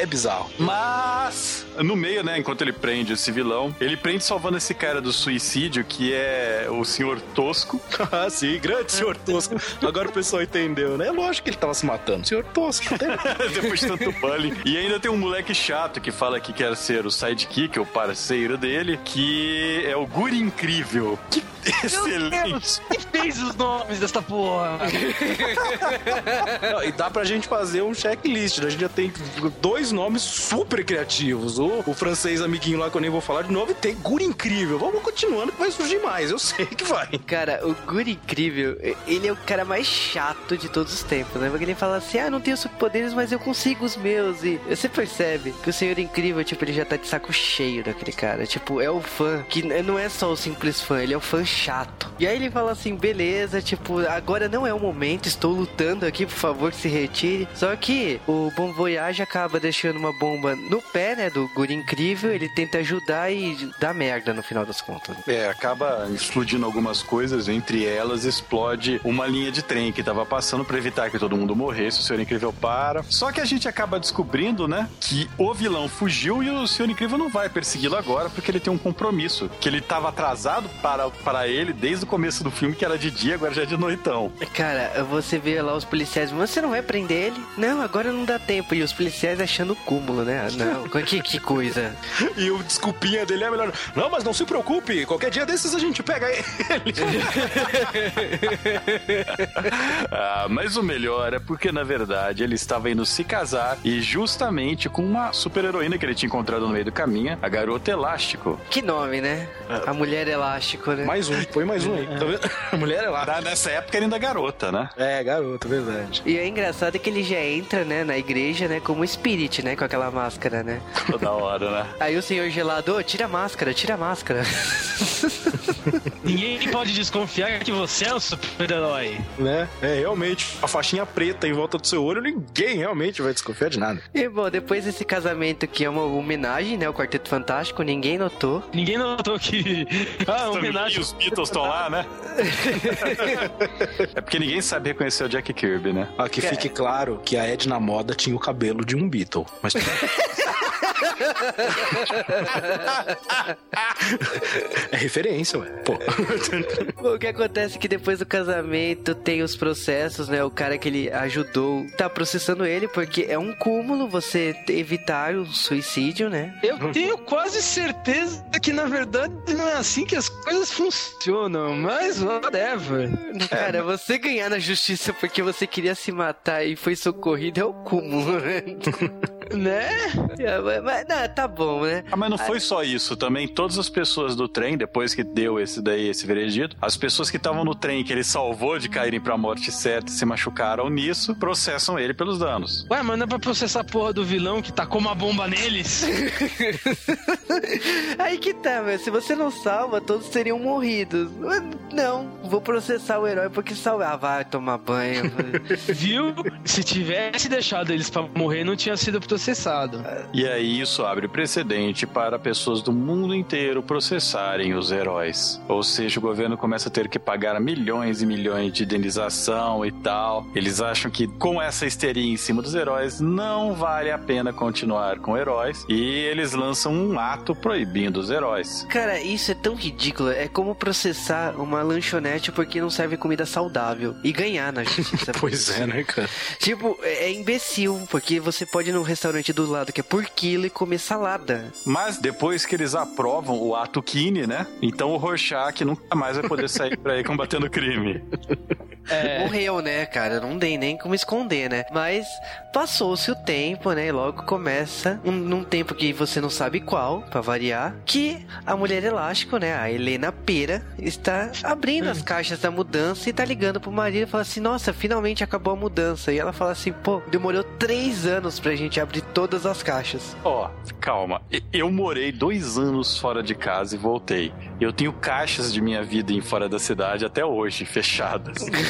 é bizarro. Mas, no meio, né, enquanto ele prende esse vilão, ele prende salvando esse cara do suicídio, que é o senhor Tosco. ah, sim, grande senhor Tosco. Agora o pessoal entendeu, né? Lógico que ele tava se matando. Senhor Tosco. Depois de tanto bullying. E ainda tem um moleque chato que fala que quer ser o sidekick, o parceiro dele, que é o Guri Incrível. Que excelente. Quem fez os nomes dessa porra? Não, e dá pra gente fazer um checklist. né? A gente já tem dois nomes super criativos. O, o francês amiguinho lá que eu nem vou falar de novo e tem Guri Incrível. Vamos continuando que vai surgir mais, eu sei que vai. Cara, o Guri Incrível, ele é o cara mais chato de todos os tempos, né? Porque ele fala assim, ah, não tenho superpoderes, mas eu consigo os meus. E você percebe que o Senhor Incrível, tipo, ele já tá de saco cheio daquele cara. Tipo, é o fã, que não é só o simples fã, ele é o fã chato. E aí ele fala assim, beleza, tipo, agora não é o momento, estou lutando aqui, por favor, se retire. Só que o Bom Voyage acaba deixando uma bomba no pé, né, do Guri Incrível, ele tenta ajudar e dá merda no final das contas. É, acaba explodindo algumas coisas, entre elas explode uma linha de trem que tava passando para evitar que todo mundo morresse, o Senhor Incrível para. Só que a gente acaba descobrindo, né, que o vilão fugiu e o Senhor Incrível não vai persegui-lo agora porque ele tem um compromisso, que ele tava atrasado para, para ele desde o começo do filme, que era de dia, agora já é de noitão. Cara, você vê lá os policiais, mas você não vai prender ele? Não, agora não dá tempo. E os policiais achando o cúmulo, né? Ah, Não, que, que coisa. E o desculpinha dele é melhor. Não, mas não se preocupe, qualquer dia desses a gente pega ele. Ah, mas o melhor é porque, na verdade, ele estava indo se casar e justamente com uma super-heroína que ele tinha encontrado no meio do caminho, a garota Elástico. Que nome, né? A mulher elástico, né? mais um, põe mais um aí. Tá vendo? A mulher é lá. Tá, Nessa época era ainda garota, né? É, garoto, verdade. E é engraçado que ele já entra, né, na igreja, né, como Né, com aquela máscara, né? Toda hora, né? Aí o senhor gelado, "Ô, tira a máscara, tira a máscara. Ninguém pode desconfiar que você é um super-herói. Né? É, realmente. A faixinha preta em volta do seu olho, ninguém realmente vai desconfiar de nada. e bom, depois desse casamento que é uma homenagem, né, ao Quarteto Fantástico, ninguém notou. Ninguém notou que. Ah, homenagem. os Beatles estão lá, né? é porque ninguém sabe reconhecer o Jack Kirby, né? Ah, que fique claro que a Edna Moda tinha o cabelo de um Beatle. Mas é referência, ué. Pô. O que acontece é que depois do casamento tem os processos, né? O cara que ele ajudou tá processando ele porque é um cúmulo você evitar o suicídio, né? Eu tenho quase certeza que na verdade não é assim que as coisas funcionam, mas whatever. Cara, você ganhar na justiça porque você queria se matar e foi socorrido é o cúmulo, né? Né? É, mas- mas, não, tá bom, né? Ah, mas não foi só isso. Também todas as pessoas do trem, depois que deu esse daí, esse veredito, as pessoas que estavam no trem que ele salvou de caírem pra morte certa e se machucaram nisso, processam ele pelos danos. Ué, mas não é pra processar a porra do vilão que tacou uma bomba neles? Aí que tá, meu. Se você não salva, todos teriam morrido. Não, vou processar o herói porque salvar. Ah, vai tomar banho. Viu? Se tivesse deixado eles pra morrer, não tinha sido processado. E aí isso abre precedente para pessoas do mundo inteiro processarem os heróis. Ou seja, o governo começa a ter que pagar milhões e milhões de indenização e tal. Eles acham que com essa histeria em cima dos heróis não vale a pena continuar com heróis e eles lançam um ato proibindo os heróis. Cara, isso é tão ridículo. É como processar uma lanchonete porque não serve comida saudável e ganhar na justiça. Pois é, né, cara? Tipo, é é imbecil, porque você pode ir num restaurante do lado que é por quilo e comer salada. Mas depois que eles aprovam o ato Kine, né? Então o Rorschach nunca mais vai poder sair por aí combatendo crime. É. Morreu, né, cara? Não tem nem como esconder, né? Mas passou-se o tempo, né? E logo começa, um, num tempo que você não sabe qual, pra variar, que a mulher elástico, né? A Helena Pera, está abrindo as caixas da mudança e tá ligando pro marido e fala assim: Nossa, finalmente acabou a mudança. E ela fala assim: Pô, demorou três anos pra gente abrir todas as caixas. Ó, calma. E- Eu morei dois anos fora de casa e voltei. Eu tenho caixas de minha vida em fora da cidade até hoje, fechadas.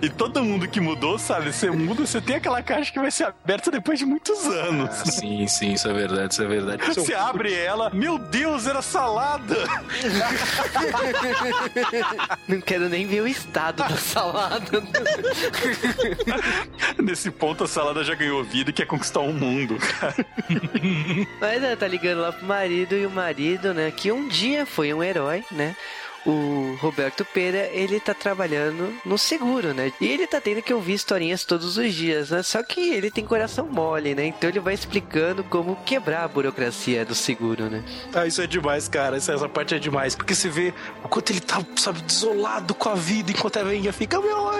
E todo mundo que mudou, sabe? Você muda, você tem aquela caixa que vai ser aberta depois de muitos anos. Ah, sim, sim, isso é verdade, isso é verdade. Você abre ela, meu Deus, era salada! Não quero nem ver o estado da salada. Nesse ponto, a salada já ganhou vida e quer conquistar o mundo, cara. Mas ela tá ligando lá pro marido e o marido, né, que um dia foi um herói, né? O Roberto Pera, ele tá trabalhando no seguro, né? E ele tá tendo que ouvir historinhas todos os dias, né? Só que ele tem coração mole, né? Então ele vai explicando como quebrar a burocracia do seguro, né? Ah, isso é demais, cara. Essa, parte é demais. Porque você vê o quanto ele tá, sabe, desolado com a vida, enquanto a velhinha fica, meu,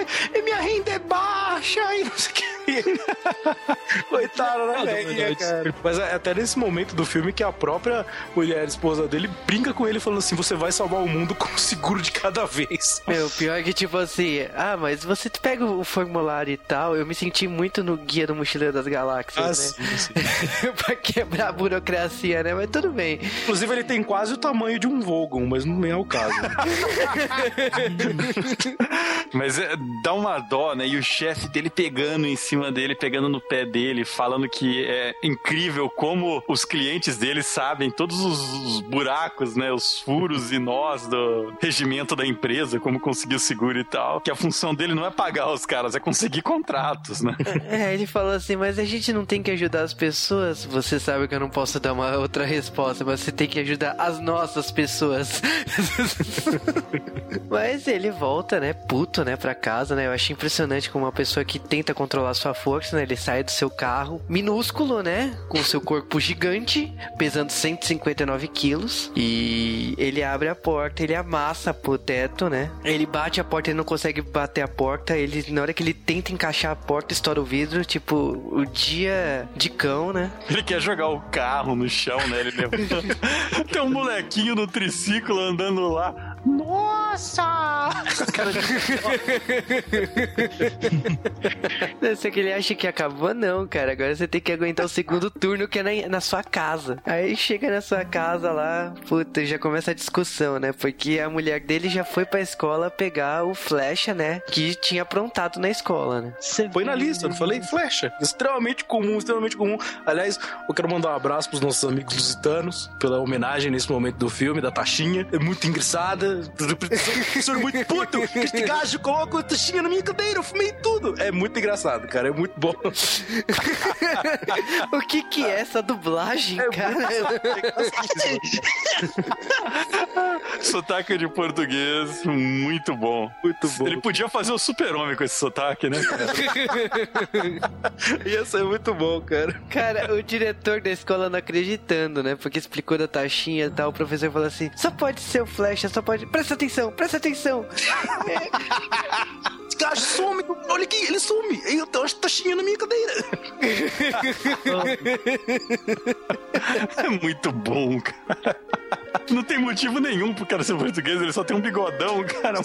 minha renda é baixa e não sei o que. Coitado, né, velhinha, cara? Mas é até nesse momento do filme que a própria mulher, esposa dele, brinca com ele falando assim: você vai salvar o mundo com um seguro de cada vez. Meu, pior que tipo assim, ah, mas você pega o formulário e tal, eu me senti muito no Guia do Mochileiro das Galáxias, Ah, né? sim, sim. pra quebrar a burocracia, né? Mas tudo bem. Inclusive, ele tem quase o tamanho de um Vogon, mas não é o caso. Mas é, dá uma dó, né? E o chefe dele pegando em cima dele, pegando no pé dele, falando que é incrível como os clientes dele sabem todos os, os buracos, né? Os furos e nós do regimento da empresa, como conseguir o seguro e tal. Que a função dele não é pagar os caras, é conseguir contratos, né? É, ele falou assim, mas a gente não tem que ajudar as pessoas. Você sabe que eu não posso dar uma outra resposta, mas você tem que ajudar as nossas pessoas. mas ele volta, né, puto, né, pra casa, né? Eu achei impressionante como uma pessoa que tenta controlar sua força, né? Ele sai do seu carro, minúsculo, né? Com o seu corpo gigante, pesando 159 quilos. E ele abre a porta, ele amassa pro teto, né? Ele bate a porta, ele não consegue bater a porta. Ele, na hora que ele tenta encaixar a porta, estoura o vidro. Tipo, o dia de cão, né? Ele quer jogar o carro no chão, né? Ele levanta. Tem um molequinho no triciclo andando lá. Nossa! Cara, Só que ele acha que acabou, não, cara. Agora você tem que aguentar o segundo turno que é na, na sua casa. Aí chega na sua casa lá, puta, já começa a discussão, né? Porque a mulher dele já foi pra escola pegar o flecha, né? Que tinha aprontado na escola, né? Põe na lista, não falei? Flecha. Extremamente comum, extremamente comum. Aliás, eu quero mandar um abraço pros nossos amigos lusitanos pela homenagem nesse momento do filme, da taxinha. É muito engraçada. Professor muito puto. Este gajo coloca a taxinha na minha cadeira, eu fumei tudo. É muito engraçado, cara. É muito bom. o que que é essa dublagem, cara? sotaque de português, muito bom. Muito bom. Ele podia fazer o super-homem com esse sotaque, né? Ia ser muito bom, cara. Cara, o diretor da escola não acreditando, né? Porque explicou da taxinha e tal. O professor falou assim: só pode ser o flecha, só pode. Presta atenção, presta atenção. Esse gajo some. Olha aqui, ele some. Eu tenho uma taxinha na minha cadeira. É muito bom, cara. Não tem motivo nenhum pro cara ser português, ele só tem um bigodão, cara.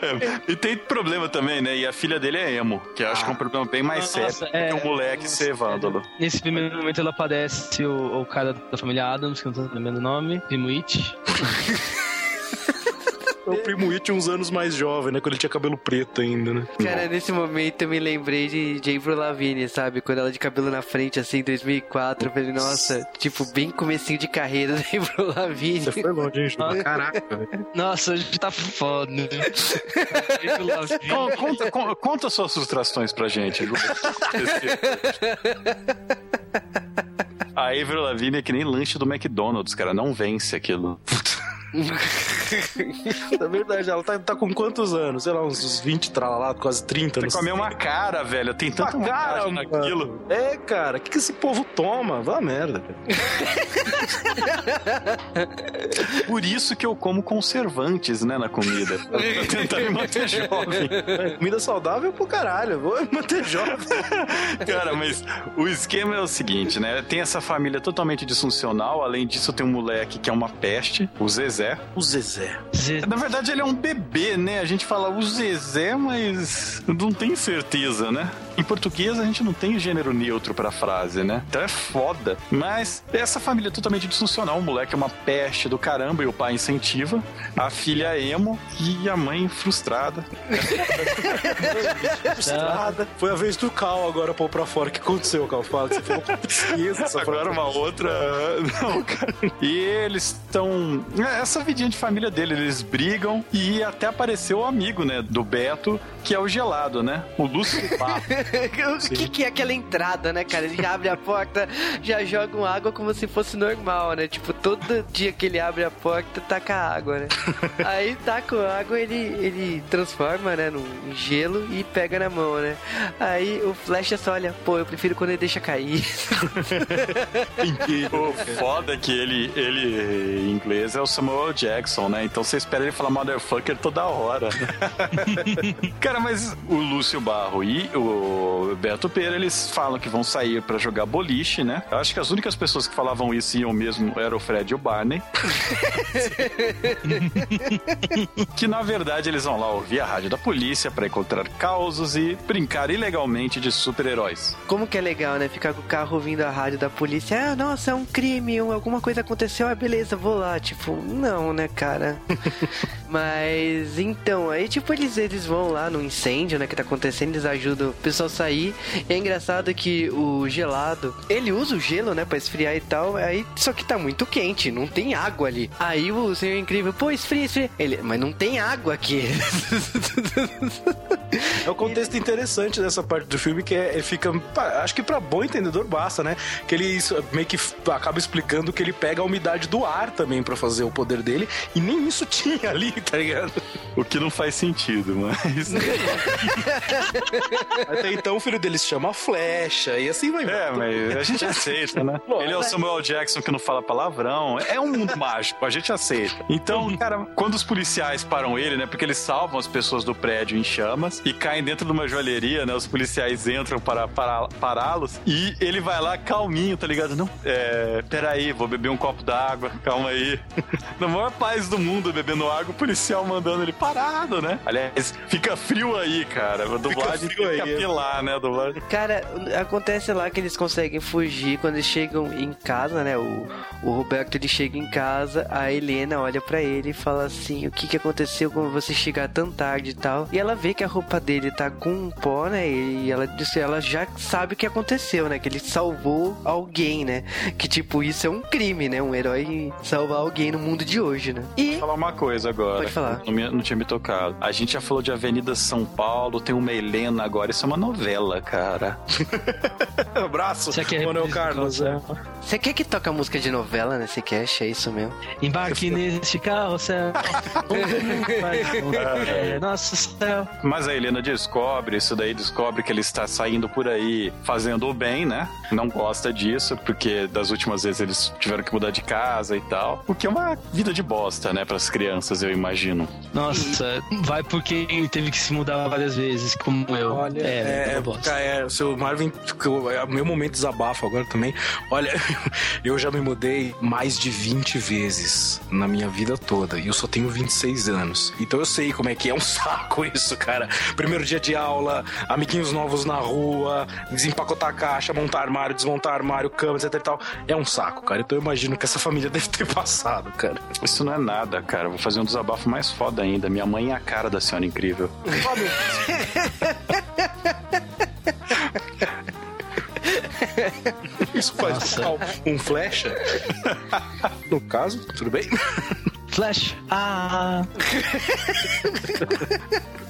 É, E tem problema também, né? E a filha dele é emo, que eu acho que é um problema bem mais Nossa, sério é. que um moleque ser vândalo. Nesse primeiro momento ela padece o, o cara da família Adams, que eu não tô lembrando o nome, Primo It. É o primo It uns anos mais jovem, né? Quando ele tinha cabelo preto ainda, né? Cara, nesse momento eu me lembrei de, de Avril Lavigne, sabe? Quando ela de cabelo na frente, assim, em 2004. Eu falei, nossa, tipo, bem comecinho de carreira da Avril Lavigne. Você foi longe, hein, Júlio? Caraca, velho. Nossa, hoje tá foda. né? Con- Conta, con- conta suas frustrações pra gente, Ju. A Avril Lavigne é que nem lanche do McDonald's, cara. Não vence aquilo. É verdade, ela tá, tá com quantos anos? Sei lá, uns, uns 20, lá, quase 30. Tem comer sei. uma cara, velho. Tem tanta Uma cara, naquilo. É, cara, o que, que esse povo toma? Vá merda. Por isso que eu como conservantes, né, na comida. Pra tentar me manter jovem. É, comida saudável pro caralho, vou manter jovem. Cara, mas o esquema é o seguinte, né? Tem essa família totalmente disfuncional. Além disso, tem um moleque que é uma peste, o Zezé. O Zezé. Na verdade, ele é um bebê, né? A gente fala o Zezé, mas não tem certeza, né? Em português, a gente não tem gênero neutro pra frase, né? Então é foda. Mas essa família é totalmente disfuncional. O moleque é uma peste do caramba e o pai incentiva. A filha é emo e a mãe frustrada. Frustrada. Foi a vez do Cal agora pôr pra fora. O que aconteceu, Cal? Fala, você falou essa Agora uma outra. Não, cara. E eles estão. Essa vidinha de família dele, eles brigam e até apareceu o amigo, né? Do Beto, que é o gelado, né? O Lúcio. O que, que é aquela entrada, né, cara? Ele já abre a porta, já joga uma água como se fosse normal, né? Tipo, todo dia que ele abre a porta, taca água, né? Aí taca a água, ele, ele transforma, né, no em gelo e pega na mão, né? Aí o Flash só olha, pô, eu prefiro quando ele deixa cair. o foda é que ele, ele em inglês é o Samuel Jackson, né? Então você espera ele falar motherfucker toda hora. Cara, mas o Lúcio Barro e o Beto Pera, eles falam que vão sair para jogar boliche, né? Eu acho que as únicas pessoas que falavam isso iam mesmo era o Fred e o Barney. que na verdade eles vão lá ouvir a rádio da polícia para encontrar causos e brincar ilegalmente de super-heróis. Como que é legal, né? Ficar com o carro ouvindo a rádio da polícia. Ah, nossa, é um crime, alguma coisa aconteceu, ah, beleza, vou lá. Tipo, não, né, cara? Mas então, aí tipo, eles, eles vão lá no incêndio, né, que tá acontecendo, eles ajudam o pessoal a sair. E é engraçado que o gelado, ele usa o gelo, né, pra esfriar e tal, aí só que tá muito quente, não tem água ali. Aí o Senhor Incrível, pô, esfria, esfria. Ele, mas não tem água aqui. É o contexto interessante dessa parte do filme que é, fica, acho que para bom entendedor basta, né? Que ele meio que acaba explicando que ele pega a umidade do ar também para fazer o poder dele e nem isso tinha ali, tá ligado? O que não faz sentido, mas Até então o filho dele se chama Flecha e assim vai. É, mas a gente aceita, né? Ele é o Samuel Jackson que não fala palavrão. É um mundo mágico, a gente aceita. Então, cara, quando os policiais param ele, né? Porque eles salvam as pessoas do prédio em chamas e caem dentro de uma joalheria, né? Os policiais entram para, para pará-los e ele vai lá calminho, tá ligado? Não, é, peraí, vou beber um copo d'água, calma aí. Na maior paz do mundo, bebendo água, o policial mandando ele parado, né? Aliás, fica frio aí, cara. A dublagem fica tem que é. Apelar, né? Dublagem. Cara, acontece lá que eles conseguem fugir quando eles chegam em casa, né? O, o Roberto ele chega em casa, a Helena olha para ele e fala assim: O que que aconteceu com você chegar tão tarde e tal? E ela vê que a roupa dele tá com um pó, né? E ela disse, ela já sabe o que aconteceu, né? Que ele salvou alguém, né? Que tipo, isso é um crime, né? Um herói salvar alguém no mundo de hoje, né? E. Vou falar uma coisa agora. Pode falar. Não, não tinha me tocado. A gente já falou de Avenida São Paulo, tem uma Helena agora. Isso é uma novela, cara. Abraço, quer Manuel Carlos. É. Você quer que toque a música de novela nesse cast? É isso mesmo? Embarque neste carrossel. é, nossa céu. Mas a Helena descobre isso daí, descobre que ele está saindo por aí fazendo o bem, né? Não gosta disso, porque das últimas vezes eles tiveram que mudar de casa e tal. O que é uma vida de bosta, né, para as crianças, eu imagino. Nossa, vai porque teve que se mudar várias vezes, como eu. Olha, é, é, bosta. é o seu Marvin, é meu momento desabafo agora também. Olha, eu já me mudei mais de 20 vezes na minha vida toda e eu só tenho 26 anos. Então eu sei como é que é um saco isso, cara. Primeiro dia de aula, amiguinhos novos na rua, desempacotar a caixa, montar armário, desmontar armário, cama, etc e tal. É um saco, cara. Então eu imagino que essa família deve ter passado, cara. Isso não é nada, cara. Vou fazer um desabafo mais foda ainda. Minha mãe é a cara da senhora incrível. Isso faz um, um flecha? No caso, tudo bem? Flash. Ah.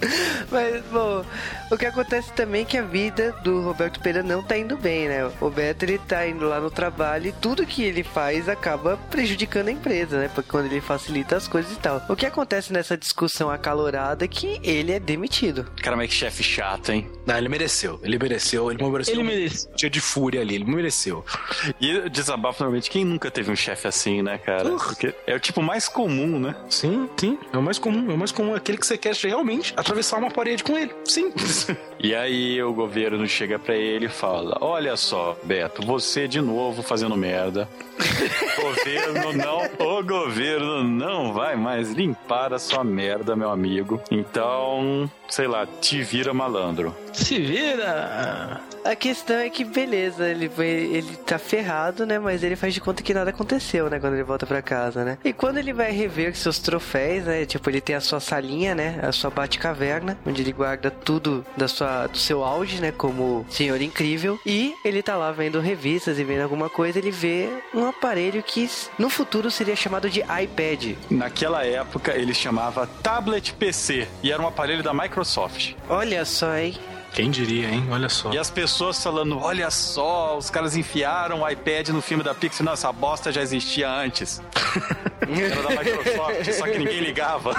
Mas, bom, o que acontece também é que a vida do Roberto Pereira não tá indo bem, né? O Roberto, ele tá indo lá no trabalho e tudo que ele faz acaba prejudicando a empresa, né? Porque quando ele facilita as coisas e tal. O que acontece nessa discussão acalorada é que ele é demitido. Cara, mas que chefe chato, hein? Não, ele mereceu. Ele mereceu. Ele mereceu. Ele mereceu. Tinha de fúria ali. Ele mereceu. E desabafo, normalmente, quem nunca teve um chefe assim, né, cara? Porque é o tipo mais comum, né? Sim, sim. É o mais comum. É o mais comum. Aquele que você quer realmente atravessar uma parede com ele. Sim. E aí o governo chega para ele e fala: Olha só, Beto, você de novo fazendo merda. O governo não, o governo não vai mais limpar a sua merda, meu amigo. Então, sei lá, te vira malandro. Se vira! A questão é que, beleza, ele, vai, ele tá ferrado, né? Mas ele faz de conta que nada aconteceu, né? Quando ele volta pra casa, né? E quando ele vai rever seus troféus, né? Tipo, ele tem a sua salinha, né? A sua bate-caverna, onde ele guarda tudo da sua, do seu auge, né? Como Senhor Incrível. E ele tá lá vendo revistas e vendo alguma coisa, ele vê um aparelho que no futuro seria chamado de iPad. Naquela época ele chamava Tablet PC e era um aparelho da Microsoft. Olha só, hein? Quem diria, hein? Olha só. E as pessoas falando, olha só, os caras enfiaram o iPad no filme da Pixar. Nossa, a bosta já existia antes. Era da Microsoft, só que ninguém ligava.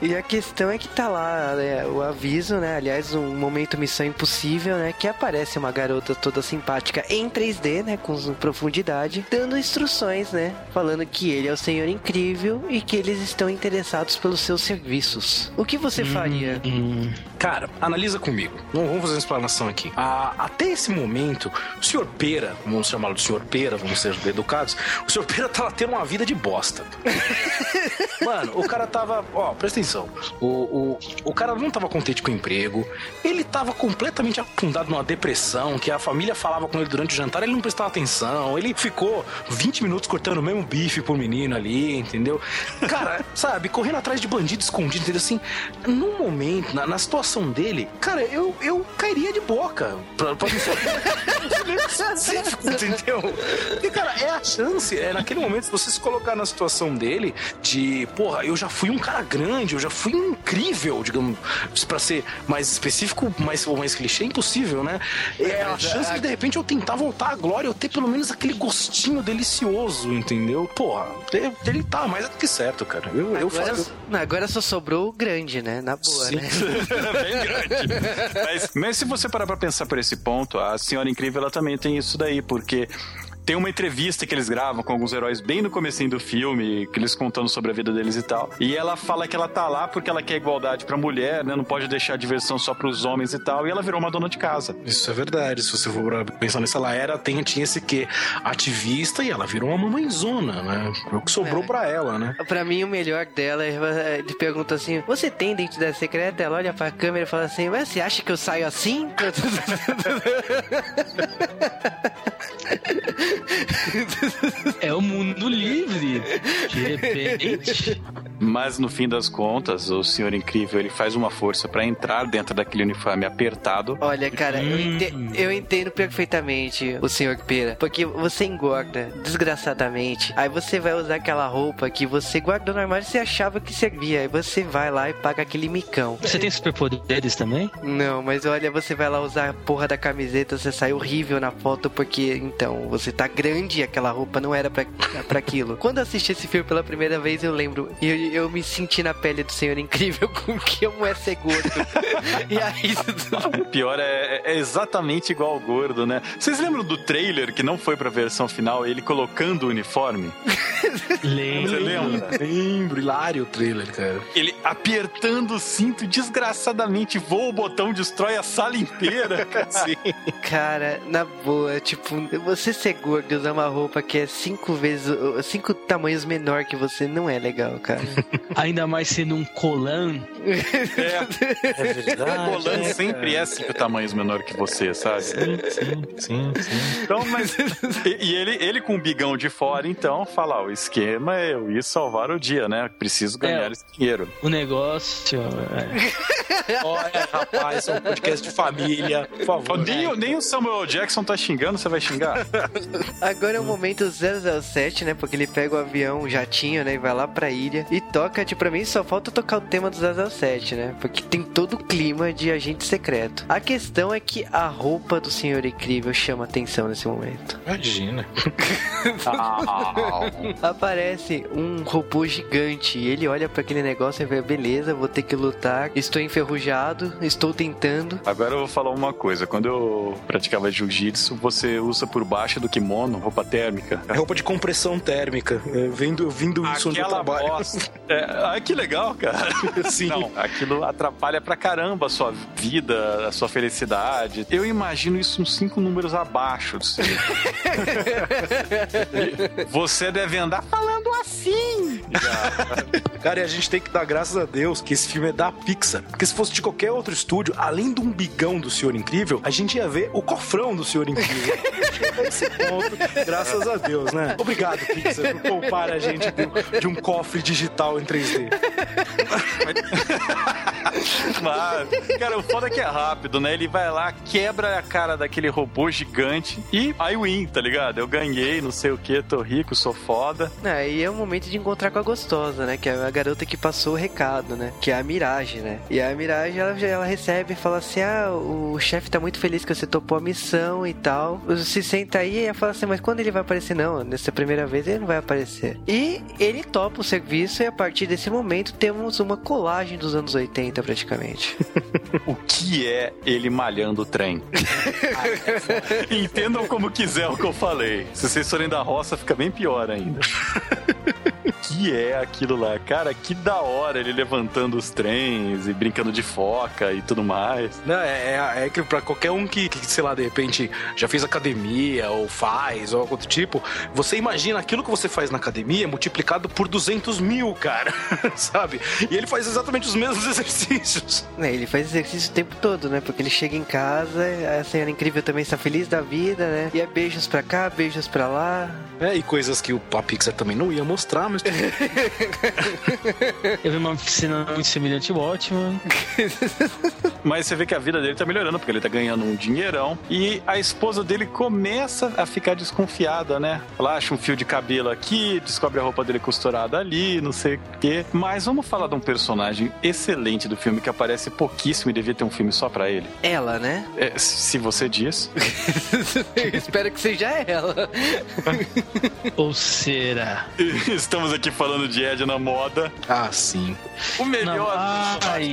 E a questão é que tá lá né, o aviso, né? Aliás, um momento Missão Impossível, né? Que aparece uma garota toda simpática em 3D, né? Com profundidade, dando instruções, né? Falando que ele é o Senhor Incrível e que eles estão interessados pelos seus serviços. O que você faria? Hum, Cara, analisa comigo. Não vamos fazer uma explanação aqui. Ah, até esse momento, o senhor Pera, vamos chamá-lo de senhor Pera, vamos ser educados, o senhor Pera tava tendo uma vida de bosta. Mano, o cara tava. Ó, presta atenção. O, o, o cara não tava contente com o emprego. Ele tava completamente afundado numa depressão, que a família falava com ele durante o jantar, ele não prestava atenção. Ele ficou 20 minutos cortando o mesmo bife pro menino ali, entendeu? Cara, sabe, correndo atrás de bandido escondido, entendeu? Assim, num momento, na, na situação dele, cara, eu, eu cairia de boca pra, pra entendeu? Porque, cara, é a chance, é naquele momento, você se colocar na situação dele, de, porra, eu já fui um cara grande, eu já fui incrível, digamos, pra ser mais específico, mais, ou mais clichê, impossível, né? É a chance de, de repente, eu tentar voltar à glória, eu ter pelo menos aquele gostinho delicioso, entendeu? Porra, ele, tá mais do que certo, cara. Eu, eu Agora, faço. agora só sobrou o grande, né? Na boa, Sim. né? Bem grande. Mas, mas se você parar pra pensar por esse ponto, a Senhora Incrível ela também tem isso daí, porque tem uma entrevista que eles gravam com alguns heróis bem no comecinho do filme, que eles contando sobre a vida deles e tal. E ela fala que ela tá lá porque ela quer igualdade pra mulher, né? Não pode deixar a diversão só pros homens e tal. E ela virou uma dona de casa. Isso é verdade. Se você for pensar nisso, ela era, tem, tinha esse quê? Ativista e ela virou uma mamãezona, né? O que sobrou É. pra ela, né? Pra mim, o melhor dela é ele pergunta assim: Você tem identidade secreta? Ela olha pra câmera e fala assim: Mas você acha que eu saio assim? é o mundo livre. De repente. Mas no fim das contas, o Senhor Incrível ele faz uma força pra entrar dentro daquele uniforme apertado. Olha, cara, eu, Hum. ente- eu entendo perfeitamente o senhor Pera. Porque você engorda desgraçadamente. Aí você vai usar aquela roupa que você guardou no armário e você achava que servia. Aí você vai lá e paga aquele micão. Você tem superpoderes também? Não, mas olha, você vai lá usar a porra da camiseta, você sai horrível na foto porque, então, você tá grande e aquela roupa não era pra, pra aquilo. Quando eu assisti esse filme pela primeira vez, eu lembro, eu, eu me senti na pele do Senhor Incrível com que eu é ser gordo. e aí, O pior é, é exatamente igual ao gordo, né? Vocês lembram do trailer que não foi pra versão final, ele colocando o uniforme? Você Lembro. lembra? Lembro, hilário o trailer, cara. Ele apertando o cinto desgraçadamente, voa o botão, destrói a sala inteira. cara. cara, na boa, tipo, você ser gordo e usar uma roupa que é cinco vezes, cinco tamanhos menor que você, não é legal, cara. Ainda mais sendo um colan. É, É verdade. Roland sempre é cinco tamanhos menor que você, sabe? Sim, sim, sim. Então, mas. E, e ele, ele com o bigão de fora, então, fala: ó, o esquema é eu ir salvar o dia, né? Preciso ganhar É. esse dinheiro. O negócio. é, Olha, rapaz, é um podcast de família. Por favor. Nem, o- nem o Samuel Jackson tá xingando, você vai xingar? Agora é o momento 007, né? Porque ele pega o avião, o jatinho, né? E vai lá pra ilha e toca. Tipo, pra mim só falta tocar o tema do 007, né? Porque tem todo o clima de agente secreto. A questão é que a roupa do Senhor Incrível chama atenção nesse momento. Imagina. Aparece um robô gigante e ele olha pra aquele negócio e vê, beleza, vou ter que lutar. Estou enferrujado, estou tentando. Agora eu vou falar uma coisa. Quando eu praticava jiu-jitsu, você usa por baixo do kimono roupa térmica. É roupa de compressão térmica. É, vendo, vindo isso onde eu trabalho. bosta. É, ah, que legal, cara. Sim. Não, aquilo atrapalha pra caramba a sua vida, a sua felicidade. Eu imagino isso uns cinco números abaixo. do seu. Você deve andar falando assim. Cara, e a gente tem que dar graças a Deus que esse filme é da Pixar. Porque se fosse de qualquer outro estúdio, além do umbigão do Senhor Incrível, a gente ia ver o cofrão do Senhor Incrível. Esse ponto, graças a Deus, né? Obrigado, Pixar, por poupar a gente de, de um cofre digital em 3D. demais. Cara, o foda é que é rápido, né? Ele vai lá, quebra a cara daquele robô gigante e I win, tá ligado? Eu ganhei, não sei o que, tô rico, sou foda. É, e é o momento de encontrar com a gostosa, né? Que é a garota que passou o recado, né? Que é a Mirage, né? E a Mirage, ela, ela recebe e fala assim: Ah, o chefe tá muito feliz que você topou a missão e tal. Se senta aí e ela fala assim: Mas quando ele vai aparecer? Não, nessa primeira vez ele não vai aparecer. E ele topa o serviço e a partir desse momento temos uma colagem dos anos 80 praticamente. o que é ele malhando o trem? Entendam como quiser o que eu falei. Se vocês forem da roça, fica bem pior ainda. que é aquilo lá? Cara, que da hora ele levantando os trens e brincando de foca e tudo mais. Não, é, é, é que pra qualquer um que, que, sei lá, de repente já fez academia ou faz ou algo do tipo, você imagina aquilo que você faz na academia multiplicado por 200 mil, cara, sabe? E ele faz exatamente os mesmos exercícios. É, ele faz exercício o tempo todo, né? Porque ele chega em casa, a senhora incrível também está feliz da vida, né? E é beijos pra cá, beijos pra lá. É, e coisas que o Pixar também não ia mostrar, mas. Eu vi uma piscina muito semelhante ao ótimo. Mas você vê que a vida dele tá melhorando, porque ele tá ganhando um dinheirão. E a esposa dele começa a ficar desconfiada, né? Ela acha um fio de cabelo aqui, descobre a roupa dele costurada ali, não sei o quê. Mas vamos falar de um personagem excelente do filme que aparece pouquíssimo e devia ter um filme só pra ele. Ela, né? É, se você diz. Espero que seja ela. Ou será? Estamos aqui falando de Edna Moda. Ah, sim. O melhor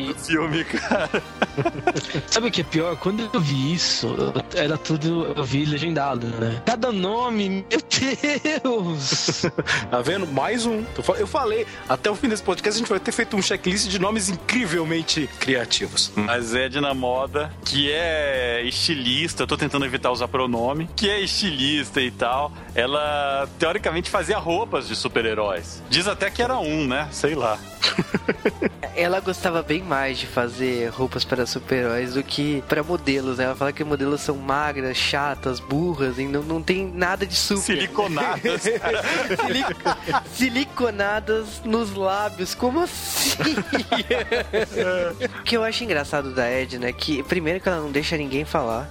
do filme, cara. Sabe o que é pior? Quando eu vi isso, era tudo. Eu vi legendado, né? Cada nome, meu Deus! tá vendo? Mais um. Eu falei, até o fim desse podcast a gente vai ter feito um checklist de nomes incrivelmente criativos. Mas Edna Moda, que é estilista, eu tô tentando evitar usar pronome, que é estilista e tal, ela teoricamente fazia roupas de super-heróis. Diz até que era um, né? Sei lá. ela gostava bem mais de fazer roupas para super-heróis do que para modelos. Né? Ela fala que modelos são magras, chatas, burras e não, não tem nada de super. Siliconadas. Siliconadas nos lábios. Como assim? o que eu acho engraçado da Ed, né? Que primeiro que ela não deixa ninguém falar.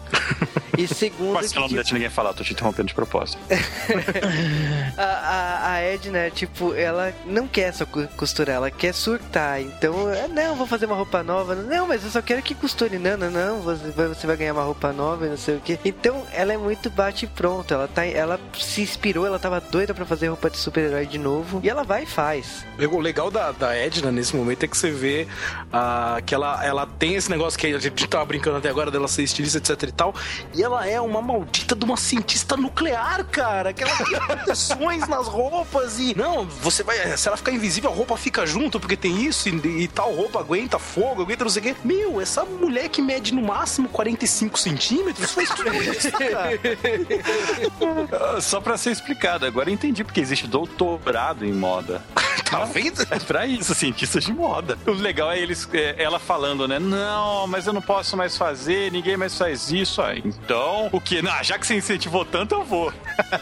E segundo. Mas que ela não deixa ninguém falar, tô te interrompendo de propósito. a, a, a Ed, né, tipo, ela não quer só costurar, ela quer surtar. Então, é, não, vou fazer uma roupa nova. Não, mas eu só quero que costure. Não, não, não, você vai, você vai ganhar uma roupa nova e não sei o que. Então, ela é muito bate pronto. Ela, tá, ela se inspirou, ela tava doida para fazer roupa de super-herói de novo. E ela vai e faz. O legal da, da Edna nesse momento é que você vê uh, que ela, ela tem esse negócio que a gente tava brincando até agora dela ser estilista, etc e tal. E ela é uma maldita de uma cientista nuclear, cara. Que ela tem proteções nas roupas e. Não, você vai. Se ela ficar invisível, a roupa fica junto, porque tem isso e, e tal roupa aguenta fogo, aguenta não sei o quê. Meu, essa mulher que mede no máximo 45 centímetros faz tudo isso, cara. Só pra ser explicado, agora eu entendi porque existe doutorado em moda. tá vendo? É pra isso, cientistas de moda. O legal é eles, é, ela falando, né? Não, mas eu não posso mais fazer, ninguém mais faz isso. Aí, então, o que? Não, já que você incentivou tanto, eu vou.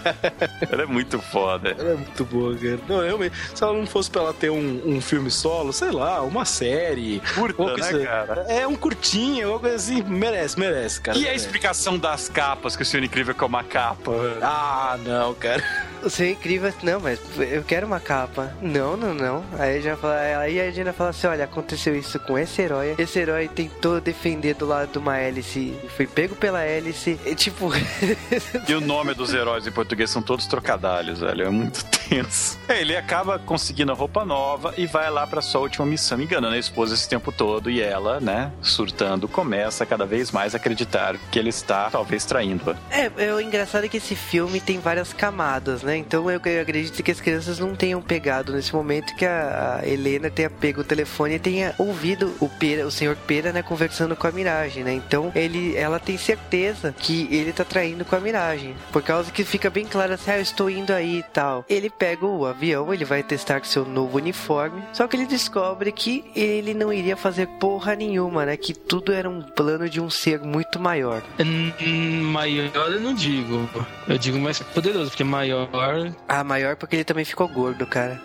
ela é muito foda. Ela é muito boa, cara. Não, realmente, se ela não fosse pra ela ter um, um filme solo, sei lá, uma série. Curta, né, coisa, cara? É um curtinho, uma coisa assim, merece, merece, cara. E merece. a explicação das capas, que o Senhor Incrível é uma capa? Ah, não, cara. O Senhor Incrível, não, mas eu quero uma capa. Não, não, não. Aí, já fala, aí a Gina fala assim: olha, aconteceu isso com esse herói. Esse herói tentou defender do lado de uma hélice. Foi pego pela hélice. E, tipo. e o nome dos heróis em português são todos trocadalhos, velho. É muito tenso. É, ele acaba conseguindo a roupa nova e vai lá pra sua última missão, enganando a esposa esse tempo todo. E ela, né, surtando, começa cada vez mais a acreditar que ele está talvez traindo-a. É, é, o engraçado é que esse filme tem várias camadas, né? Então eu, eu acredito que as crianças não tenham pegado nesse momento que a, a Helena tenha pego o telefone e tenha ouvido o Pera, o senhor Pera, né, conversando com a Mirage, né? Então ele, ela tem certeza que ele tá traindo com a Mirage, por causa que fica bem claro assim, ah, eu estou indo aí e tal. Ele pega o avião, ele vai testar seu novo uniforme, só que ele descobre que ele não iria fazer porra nenhuma, né? Que tudo era um plano de um ser muito maior. Hum, maior eu não digo. Eu digo mais poderoso, porque maior. Ah, maior porque ele também ficou gordo, cara.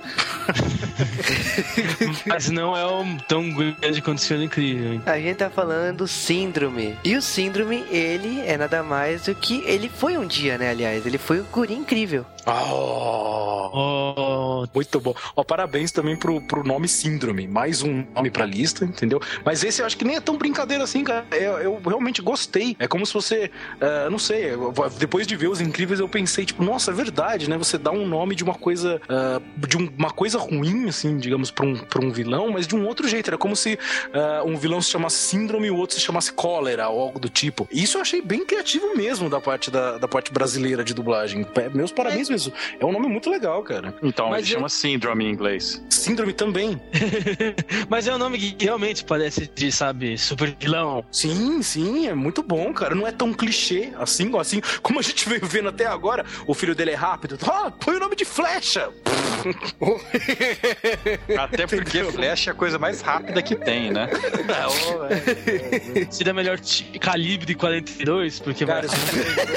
Mas não é um tão grande quanto o Senhor Incrível. A gente tá falando do síndrome. E o síndrome, ele é nada mais do que. Ele foi um dia, né? Aliás, ele foi o guri incrível. Oh, Oh, muito bom. Ó, parabéns também pro, pro nome Síndrome. Mais um nome pra lista, entendeu? Mas esse eu acho que nem é tão brincadeira assim, cara. Eu, eu realmente gostei. É como se você, ah, não sei, depois de ver os incríveis, eu pensei, tipo, nossa, é verdade, né? Você dá um nome de uma coisa, ah, de um- uma coisa ruim, assim, digamos, pra um, pra um vilão, mas de um outro jeito. Era como se ah, um vilão se chamasse Síndrome e o outro se chamasse Cólera ou algo do tipo. Isso eu achei bem criativo mesmo da parte da, da parte brasileira de dublagem. É, Meus parabéns mesmo. É um nome muito legal, cara. Então, Mas ele eu- chama síndrome em inglês. Síndrome também. Mas é um nome que realmente parece de, sabe, super vilão. Sim, sim, é muito bom, cara. Não é tão clichê assim, assim como a gente veio vendo até agora. O filho dele é rápido. Ah, põe o nome de flecha. Até porque Flash é a coisa mais rápida que tem, né? Seria melhor calibre 42, porque Cara, vai. isso me lembrou...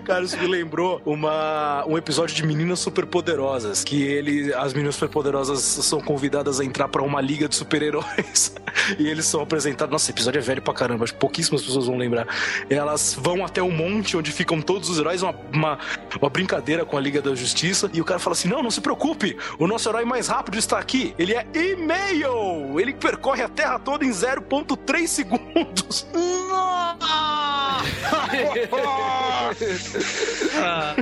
cara, isso me lembrou uma, um episódio de Meninas Superpoderosas, que ele, as meninas superpoderosas são convidadas a entrar pra uma liga de super-heróis e eles são apresentados. Nossa, esse episódio é velho pra caramba, acho que pouquíssimas pessoas vão lembrar. Elas vão até um monte onde ficam todos os heróis, uma, uma, uma brincadeira com a Liga da Justiça, e o cara fala assim: Não, não se preocupe, o nosso herói mais rápido está aqui. Ele é e-mail! Ele percorre a Terra toda em 0,3 segundos. Ah,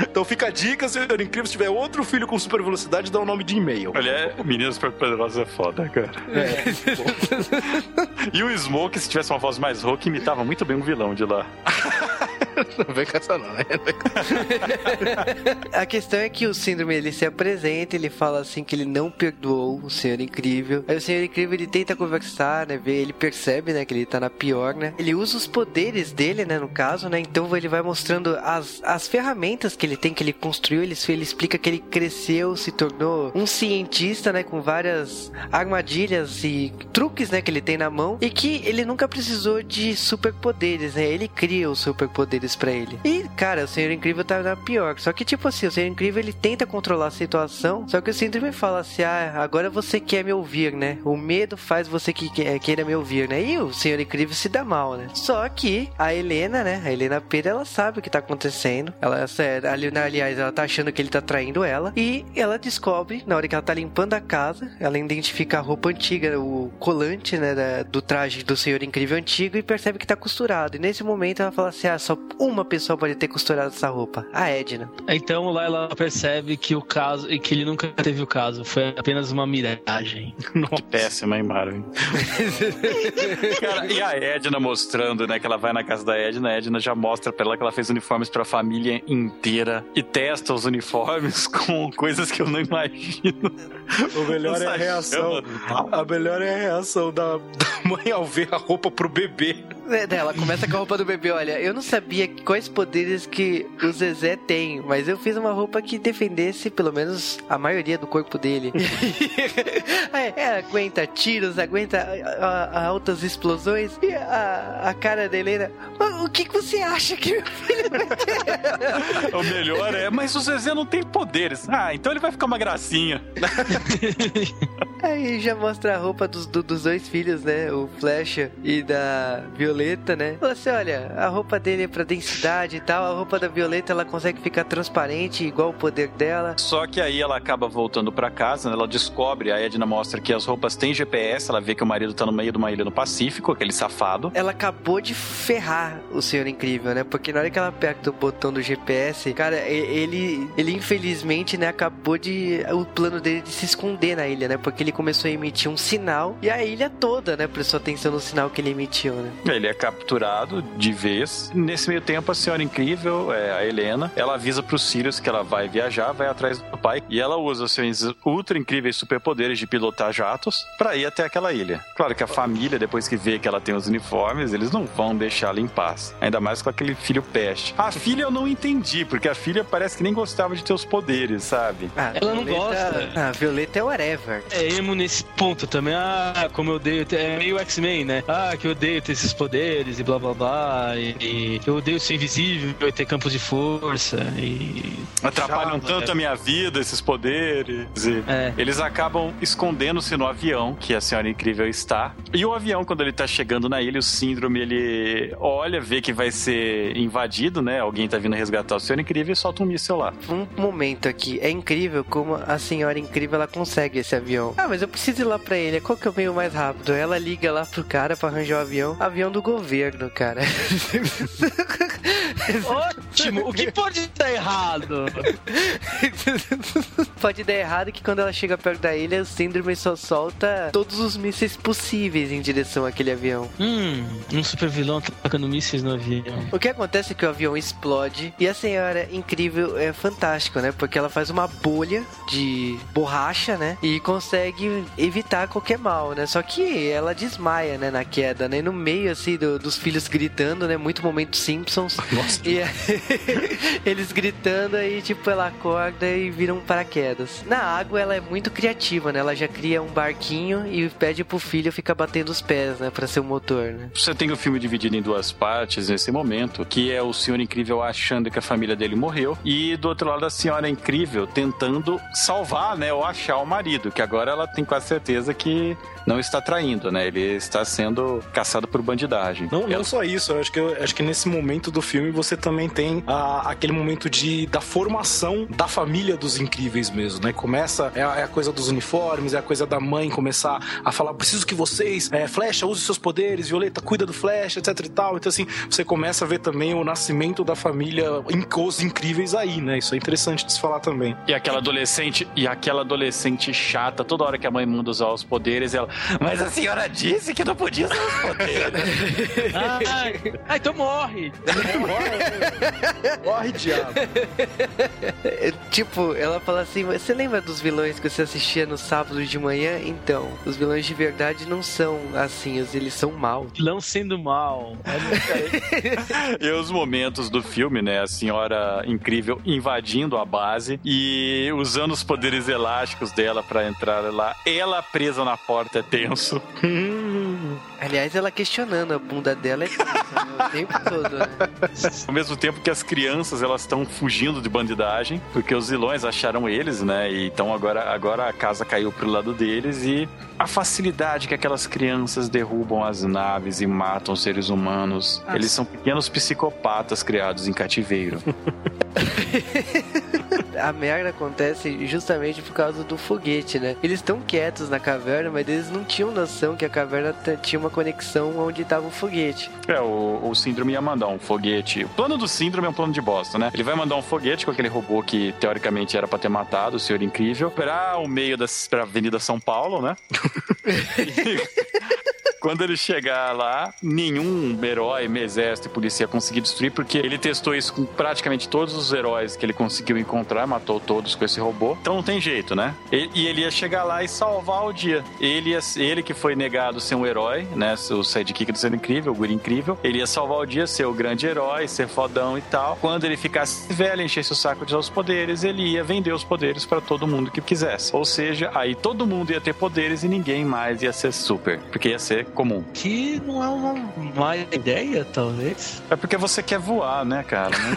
Então fica a dica, senhor incrível, se tiver outro filho com super velocidade, dá o nome de e-mail. Olha, é, Meninas Superpoderosas é foda, cara. e o Smoke, se tivesse uma voz mais rouca, imitava muito bem um vilão de lá. Não vem com essa não, né? A questão é que o síndrome ele se apresenta, ele fala assim que ele não perdoou o Senhor Incrível. Aí o Senhor Incrível ele tenta conversar, né? Ver, ele percebe, né, que ele tá na pior, né? Ele usa os poderes dele, né, no caso, né? Então ele vai mostrando as, as ferramentas que ele tem, que ele construiu. Ele, ele explica que ele cresceu, se tornou um cientista, né, com várias armadilhas e truques, né, que ele tem na mão e que ele nunca precisou de superpoderes, né? Ele cria os superpoderes pra ele. E, cara, o Senhor Incrível tá na pior. Só que, tipo assim, o Senhor Incrível ele tenta controlar a situação. Só que o Síndrome fala assim: ah, agora você quer me ouvir, né? O medo faz você que que- queira me ouvir, né? E o Senhor Incrível se dá mal, né? Só que a Helena, né? A Helena Pera, ela sabe o que tá acontecendo. Ela, ali, aliás, ela tá achando que ele tá traindo ela. E ela descobre, na hora que ela tá limpando a casa, ela identifica a roupa antiga, o colante, né? do traje do Senhor Incrível antigo e percebe que tá costurado. E nesse momento ela fala assim: ah, só uma pessoa pode ter costurado essa roupa. A Edna. Então lá ela percebe que o caso. e que ele nunca teve o caso. Foi apenas uma miragem. Que péssima, hein, Marvin? Cara, e a Edna mostrando, né, que ela vai na casa da Edna, a Edna já mostra pra ela que ela fez uniformes pra família inteira e testa os uniformes com coisas que eu não imagino. O melhor é a reação. chama- A melhor é a reação da, da mãe ao ver a roupa pro bebê. É, Ela começa com a roupa do bebê. Olha, eu não sabia quais poderes que o Zezé tem, mas eu fiz uma roupa que defendesse pelo menos a maioria do corpo dele. é, é, aguenta tiros, aguenta a- a- altas explosões. E a, a cara da Helena, "Ah, o que, que você acha que meu filho vai ter? O melhor é, mas o Zezé não tem poderes. Ah, então ele vai ficar uma gracinha. Aí já mostra a roupa dos, do- dos dois filhos, né? O Flecha e da Violeta, né? Fala assim, olha, a roupa dele é pra densidade e tal, a roupa da Violeta ela consegue ficar transparente, igual o poder dela. Só que aí ela acaba voltando pra casa, né? ela descobre, a Edna mostra que as roupas têm GPS, ela vê que o marido tá no meio de uma ilha no Pacífico, aquele safado. Ela acabou de ferrar o Senhor Incrível, né? Porque na hora que ela aperta o botão do GPS, cara, ele, ele infelizmente, né, acabou de. O plano dele de se esconder na ilha, né? Porque ele começou a emitir um sinal e a ilha toda, né, prestou atenção no sinal que ele emitiu, né? Ele é capturado de vez. Nesse meio tempo, a senhora incrível, é, a Helena, ela avisa pros Sirius que ela vai viajar, vai atrás do pai, e ela usa os seus ultra incríveis superpoderes de pilotar jatos pra ir até aquela ilha. Claro que a família, depois que vê que ela tem os uniformes, eles não vão deixá-la em paz. Ainda mais com aquele filho peste. A filha eu não entendi, porque a filha parece que nem gostava de ter os poderes, sabe? Ah, Ela não Violeta- gosta. Ah, Violeta é whatever. É mesmo nesse ponto também. Ah, como eu odeio. É meio X-Men, né? Ah, que eu odeio ter esses poderes e blá blá blá. E, e eu odeio ser invisível e ter campos de força. E. Atrapalham Chama, tanto é. a minha vida, esses poderes. E É. Eles acabam escondendo-se no avião que a Senhora Incrível está. E o avião, quando ele tá chegando na ilha, o síndrome, ele olha, vê que vai ser invadido, né? Alguém tá vindo resgatar o Senhor Incrível e solta um míssil lá. Um momento aqui. É incrível como a senhora incrível ela consegue esse avião. Ah, mas eu preciso ir lá pra ele. Qual que é o meio mais rápido? Ela liga lá pro cara pra arranjar o avião. Avião do governo, cara. Ótimo! O que pode dar errado? Pode dar errado que quando ela chega perto da ilha, o síndrome só solta todos os mísseis possíveis em direção àquele avião. Hum, um super vilão atacando mísseis no avião. O que acontece é que o avião explode e a senhora incrível é fantástico, né? Porque ela faz uma bolha de borracha, né? E consegue evitar qualquer mal, né? Só que ela desmaia, né? Na queda, né? E no meio, assim, do- dos filhos gritando, né? Muito momento Simpsons. Nossa, E eles gritando aí, tipo, ela acorda e vira um paraquedas. Na água, ela é muito criativa, né? Ela já cria um barquinho e pede pro filho ficar batendo os pés, né? Pra ser o motor, né? Você tem o filme dividido em duas partes nesse momento, que é o Senhor Incrível achando que a família dele morreu, e do outro lado a Senhora Incrível tentando salvar, né, ou achar o marido, que agora ela tem quase certeza que não está traindo, né? Ele está sendo caçado por bandidagem. Não, Ela- não só isso, eu acho que, eu acho que nesse momento do filme você também tem a- aquele momento de, da formação da família dos incríveis mesmo, né? Começa, é, a- é a coisa dos uniformes, é a coisa da mãe começar a falar: preciso que vocês, é, Flecha, use seus poderes, Violeta, cuida do Flecha, etc e tal. Então, assim, você começa a ver também o nascimento da família, os incríveis aí, né? Isso é interessante de se falar também. E aquela adolescente, e aquela adolescente chata, toda hora que a mãe manda usar os poderes, ela. Mas a senhora disse que não podia usar os poderes. Ah, ah, então morre! Corre, diabo. É, Tipo, ela fala assim, "Mas você lembra dos vilões que você assistia no sábado de manhã? Então, os vilões de verdade não são assim, os- eles são maus. Vilão sendo mal. e os momentos do filme, né? A senhora incrível invadindo a base e usando os poderes elásticos dela pra entrar lá. Ela presa na porta é tenso. Aliás, ela questionando a bunda dela é tensa, né, o tempo todo, né? Ao mesmo tempo que as crianças elas estão fugindo de bandidagem, porque os vilões acharam eles, né? E então agora, agora a casa caiu pro lado deles e a facilidade que aquelas crianças derrubam as naves e matam os seres humanos. Eles são pequenos psicopatas criados em cativeiro. A merda acontece justamente por causa do foguete, né? Eles estão quietos na caverna, mas eles não tinham noção que a caverna tinha uma conexão onde tava o foguete. É, o, o síndrome ia mandar um foguete. O plano do síndrome é um plano de bosta, né? Ele vai mandar um foguete com aquele robô que teoricamente era pra ter matado o senhor incrível pra o meio da pra Avenida São Paulo, né? Quando ele chegar lá, nenhum herói, exército e polícia ia conseguir destruir, porque ele testou isso com praticamente todos os heróis que ele conseguiu encontrar, matou todos com esse robô. Então não tem jeito, né? E, e ele ia chegar lá e salvar o dia. Ele, ia, ele que foi negado ser um herói, né? O sidekick do ser incrível, o guri incrível. Ele ia salvar o dia, ser o grande herói, ser fodão e tal. Quando ele ficasse velho, enchesse o saco de usar os poderes, ele ia vender os poderes pra todo mundo que quisesse. Ou seja, aí todo mundo ia ter poderes e ninguém mais ia ser super, porque ia ser comum. Que não é uma má ideia, talvez. É porque você quer voar, né, cara? Né?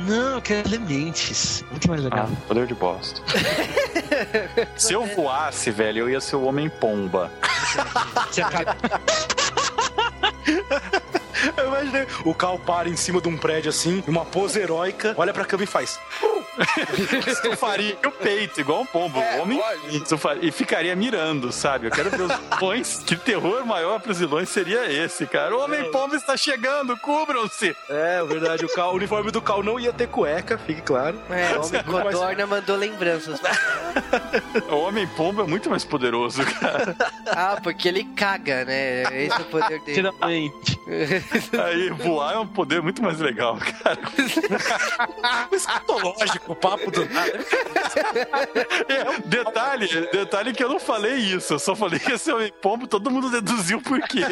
Não, eu quero elementes. Muito mais legal. Ah, poder de bosta. Se eu voasse, velho, eu ia ser o Homem-Pomba. Você acaba- Eu imaginei o Cal para em cima de um prédio assim, uma pose heróica, olha pra câmera e faz. Estufaria o peito, igual um pombo. o homem estufaria- e ficaria mirando, sabe? Eu quero ver os vilões. Que terror maior pros vilões seria esse, cara? O Homem-Pombo está chegando, cubram-se! É, verdade, o, Cal, o uniforme do Cal não ia ter cueca, fique claro. É, o Homem Codorna mandou lembranças. O Homem-Pombo é muito mais poderoso, cara. Ah, porque ele caga, né? Esse é o poder dele. Finalmente. Aí voar é um poder muito mais legal, cara. Escatológico, o papo do nada. É, detalhe, detalhe que eu não falei isso, eu só falei que esse homem pombo, todo mundo deduziu por quê.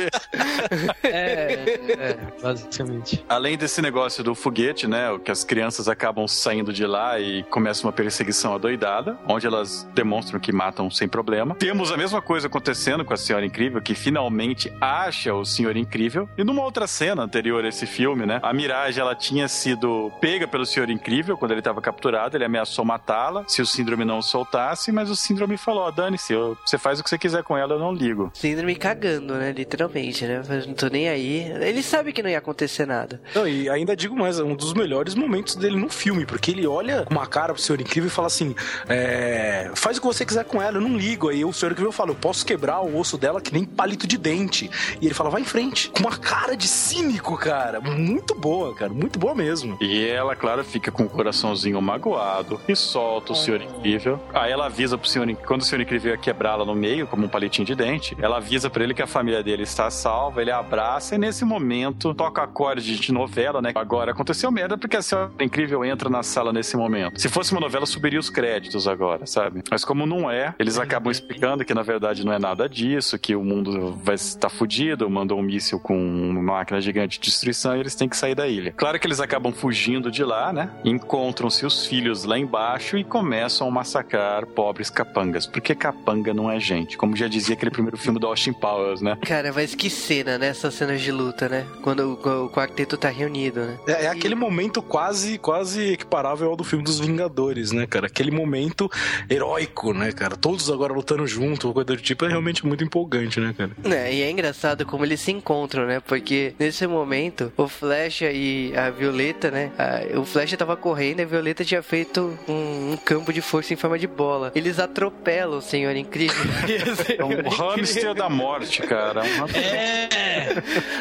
É, é, basicamente. Além desse negócio do foguete, né, que as crianças acabam saindo de lá e começa uma perseguição adoidada, onde elas demonstram que matam sem problema. Temos a mesma coisa acontecendo com a Senhora Incrível, que finalmente acha o Senhor Incrível. E numa outra cena anterior a esse filme, né, a Mirage, ela tinha sido pega pelo Senhor Incrível quando ele estava capturado, ele ameaçou matá-la se o Síndrome não o soltasse, mas o Síndrome falou, ó, dane-se, você faz o que você quiser com ela, eu não ligo. Síndrome cagando, né? Literalmente, né? Eu não tô nem aí. Ele sabe que não ia acontecer nada. Não, e ainda digo mais, é um dos melhores momentos dele no filme, porque ele olha com uma cara pro Senhor Incrível e fala assim: é, faz o que você quiser com ela, eu não ligo. Aí o Senhor Incrível fala: eu posso quebrar o osso dela que nem palito de dente. E ele fala: vai em frente. Com uma cara de cínico, cara. Muito boa, cara. Muito boa mesmo. E ela, claro, fica com o coraçãozinho magoado e solta o Senhor Incrível. Aí ela avisa pro Senhor Incrível, quando o Senhor Incrível ia quebrá-la no meio, como um palitinho de dente, ela avisa pra ele que a família dele está salva, ele abraça e nesse momento toca acorde de novela, né? Agora aconteceu merda porque a Senhora Incrível entra na sala nesse momento. Se fosse uma novela, subiria os créditos agora, sabe? Mas como não é, eles acabam explicando que na verdade não é nada disso, que o mundo vai estar fudido, mandou um míssil com uma máquina gigante de destruição e eles têm que sair da ilha. Claro que eles acabam fugindo de lá, né? Encontram-se os filhos lá embaixo e começam a massacrar pobres capangas. Porque capanga não é gente. Como já dizia aquele primeiro filme do Austin Powers, né? Cara, mas que cena, né? Essas cenas de luta, né? Quando o, o quarteto tá reunido, né? É, é aquele momento quase, quase equiparável ao do filme dos Vingadores, né, cara? Aquele momento heróico, né, cara? Todos agora lutando junto, coisa do tipo, é realmente muito empolgante, né, cara? É, e é engraçado como eles se encontram, né? Porque nesse momento, o Flecha e a Violeta, né? a- o Flecha tava correndo e a Violeta tinha feito um, um campo de força em forma de bola. Eles atropelam o Senhor Incrível. É um hamster da morte, cara. Um hamster... É!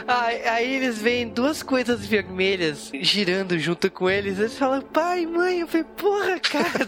Aí, aí eles veem duas coisas vermelhas girando junto com eles. Eles falam, pai, mãe. Eu falei, porra, cara.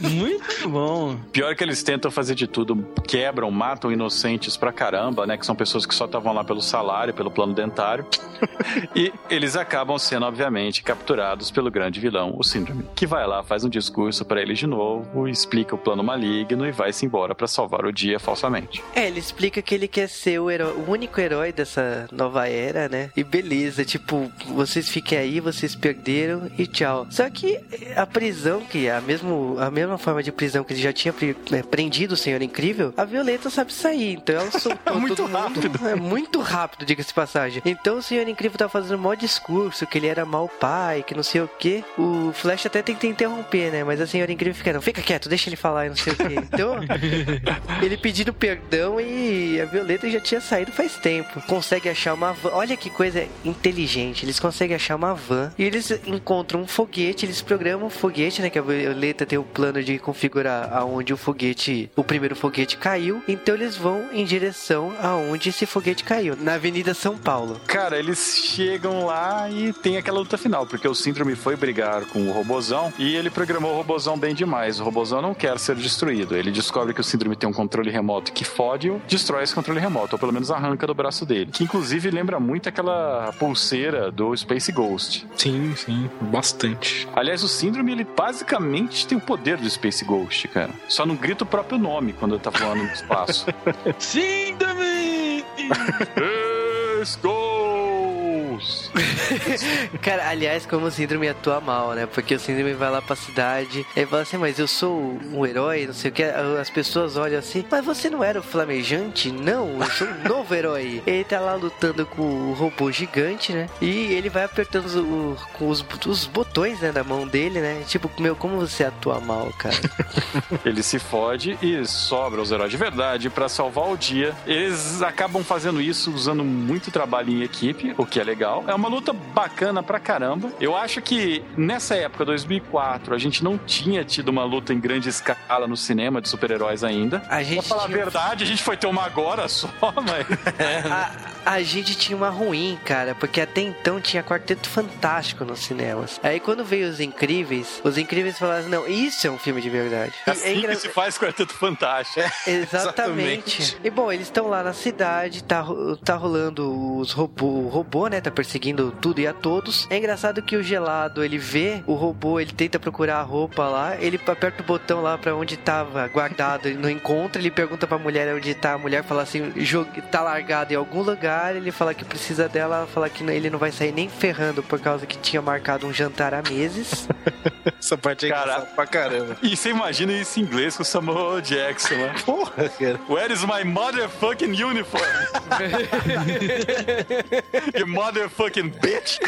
Muito bom. Pior que eles tentam fazer de tudo, quebram, matam inocentes pra caramba, né? Que são pessoas que só estavam lá pelo salário, pelo plano dentário. e eles acabam sendo, obviamente, capturados pelo grande vilão, o Síndrome, que vai lá, faz um discurso pra eles de novo, explica o plano maligno e vai-se embora pra salvar o dia falsamente. É, ele explica que ele quer ser o, herói- o único herói dessa nova era, né? E beleza, tipo, vocês fiquem aí, vocês perderam e tchau. Só que a prisão, que é a, mesmo, a mesma forma de prisão que ele já tinha é, prendido o Senhor Incrível, a Violeta sabe sair. Então ela soltou Muito mundo. É muito rápido, diga-se de passagem. Então o Senhor Incrível tá fazendo um maior discurso, que ele era mau pai, que não sei o que. O Flash até tenta interromper, né? Mas a Senhora Incrível fica, não, fica quieto, deixa ele falar e não sei o que. Então, ele pedindo perdão e a Violeta já tinha saído faz tempo. Consegue achar uma van. Olha que coisa inteligente. Eles conseguem achar uma van e eles encontram um foguete. Eles programam um foguete, né? Que a Violeta tem o plano de configurar aonde o foguete, o primeiro foguete caiu. Então eles vão em direção aonde esse foguete caiu, na Avenida São Paulo. Cara, eles chegam lá e tem aquela luta final, porque o Síndrome foi brigar com o Robozão e ele programou o Robozão bem demais. O Robozão não quer ser destruído. Ele descobre que o Síndrome tem um controle remoto que fode e destrói esse controle remoto, ou pelo menos arranca do braço dele. Que inclusive lembra muito aquela pulseira do Space Ghost. Sim, sim, bastante. Aliás, o Síndrome, ele basicamente tem o poder do Space Ghost, cara. Só não grita o próprio nome quando ele tá voando no espaço. Síndrome! Space Ghost! Cara, aliás, como o Síndrome atua mal, né? Porque o Síndrome vai lá pra cidade e fala assim, mas eu sou um herói, não sei o que. As pessoas olham assim, mas você não era o flamejante? Não, eu sou um novo herói. Ele tá lá lutando com o robô gigante, né? E ele vai apertando os, o- com os, os botões, né, da mão dele, né? Tipo, meu, como você atua mal, cara? Ele se fode e sobra os heróis de verdade pra salvar o dia. Eles acabam fazendo isso usando muito trabalho em equipe, o que é legal. É uma luta bacana pra caramba. Eu acho que nessa época, 2004, a gente não tinha tido uma luta em grande escala no cinema de super-heróis ainda. A gente Pra falar a tinha- verdade, a gente foi ter uma agora só, mas. a, a gente tinha uma ruim, cara, porque até então tinha Quarteto Fantástico nos cinemas. Aí quando veio Os Incríveis, Os Incríveis falaram, não, isso é um filme de verdade. É assim é engra... que se faz Quarteto Fantástico. É, exatamente. exatamente. E bom, eles estão lá na cidade, tá, tá rolando os robô, o robô, né, tá perseguindo tudo e a todos. É engraçado que o gelado, ele vê o robô, ele tenta procurar a roupa lá, ele aperta o botão lá para onde tava guardado, ele não encontra, ele pergunta pra mulher onde tá, a mulher fala assim, tá largado em algum lugar, ele fala que precisa dela, ela fala que ele não vai sair nem ferrando por causa que tinha marcado um jantar há meses. Essa parte é cara, pra caramba. E você imagina isso em inglês com o Samuel Jackson, né? Porra, cara. Where is my motherfucking uniform? you motherfucking bitch!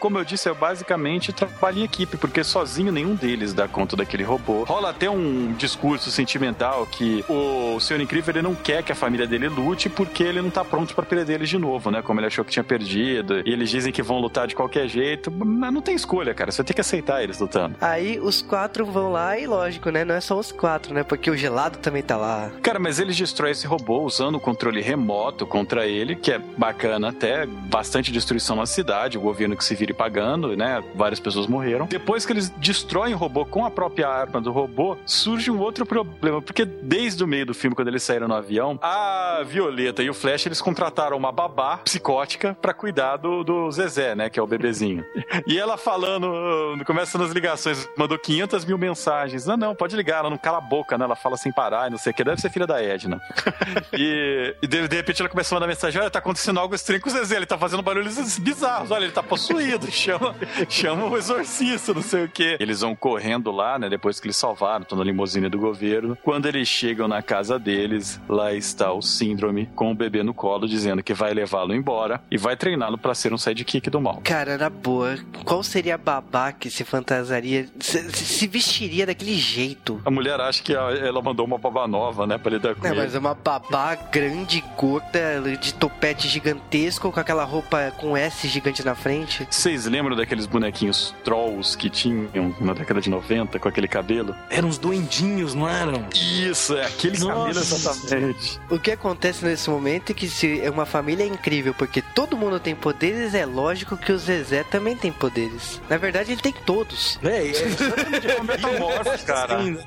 Como eu disse, é basicamente trabalho em equipe, porque sozinho nenhum deles dá conta daquele robô. Rola até um discurso sentimental que o Senhor Incrível ele não quer que a família dele lute porque ele não tá pronto para perder eles de novo, né? Como ele achou que tinha perdido. E eles dizem que vão lutar de qualquer jeito. Mas não tem escolha, cara. Você tem que aceitar eles lutando. Aí os quatro vão lá e lógico, né? Não é só os quatro, né? Porque o gelado também tá lá. Cara, mas eles destroem esse robô usando o controle remoto contra ele, que é bacana até. Bastante destruição na cidade, o governo que se vire pagando, né? Várias pessoas morreram. Depois que eles destroem o robô com a própria arma do robô, surge um outro problema. Porque desde o meio do filme, quando eles saíram no avião, a Violeta e o Flash, eles contrataram uma babá psicótica para cuidar do, do Zezé, né? Que é o bebezinho. E ela falando, começa nas ligações, mandou 500 mil mensagens. Não, não, pode ligar, ela não cala a boca, né? Ela fala sem parar e não sei o que. Deve ser filha da Edna. e, e de, de, repente ela começa a mandar mensagem: olha, tá acontecendo algo estranho com o Zezé, ele tá fazendo barulhos bizarros, olha, ele tá possuído, chama, chama o exorcista, não sei o que. Eles vão correndo lá, né? Depois que eles salvaram, estão na limusine do governo. Quando eles chegam na casa deles, lá está o síndrome com o bebê no colo, dizendo que vai levá-lo embora e vai treiná-lo para ser um sidekick do mal. Cara, na boa, qual seria a babá que se fantasiaria, se, se, vestiria daquele jeito? A mulher acha que ela mandou uma babá nova, né, pra lidar com é, ele. mas é uma babá grande, gorda, de topete gigantesco, com aquela roupa com S gigante na frente. Vocês lembram daqueles bonequinhos trolls que tinham na década de 90 com aquele cabelo? Eram uns duendinhos, não eram? Isso, é aquele Nossa. cabelo exatamente. O que acontece nesse momento é que se é uma família incrível, porque todo mundo tem poderes, é lógico que o Zezé também tem poderes. Na verdade, ele tem todos. É, é exatamente um metamorfo, cara. Sim,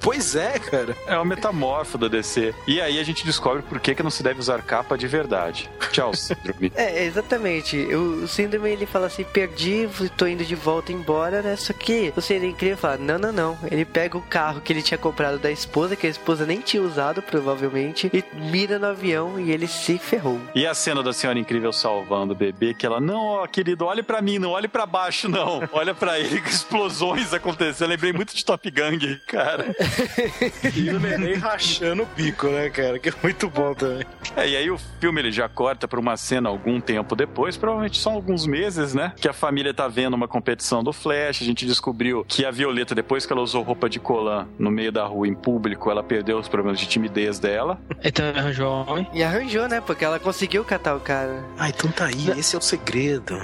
pois é, cara. É o metamorfo da DC. E aí a gente descobre por que, que não se deve usar capa de verdade. Tchau, Síndrome. é, exatamente. O, Síndrome, ele fala assim, perdi, tô indo de volta embora, né? Só que o Senhor Incrível fala, não, não, não. Ele pega o carro que ele tinha comprado da esposa, que a esposa nem tinha usado, provavelmente, e mira no avião e ele se ferrou. E a cena da Senhora Incrível salvando o bebê, que ela, não, ó, querido, olhe para mim, não olhe para baixo, não. Olha para ele, que explosões acontecendo. Eu lembrei muito de Top Gang, cara. E o neném rachando o bico, né, cara? Que é muito bom também. É, e aí o filme ele já corta pra uma cena algum tempo depois, provavelmente só alguns meses, né? Que a família tá vendo uma competição do Flash. A gente descobriu que a Violeta, depois que ela usou roupa de colã no meio da rua em público, ela perdeu os problemas de timidez dela. Então arranjou homem. E arranjou, né? Porque ela conseguiu catar o cara. Ah, então tá aí. Esse é o segredo.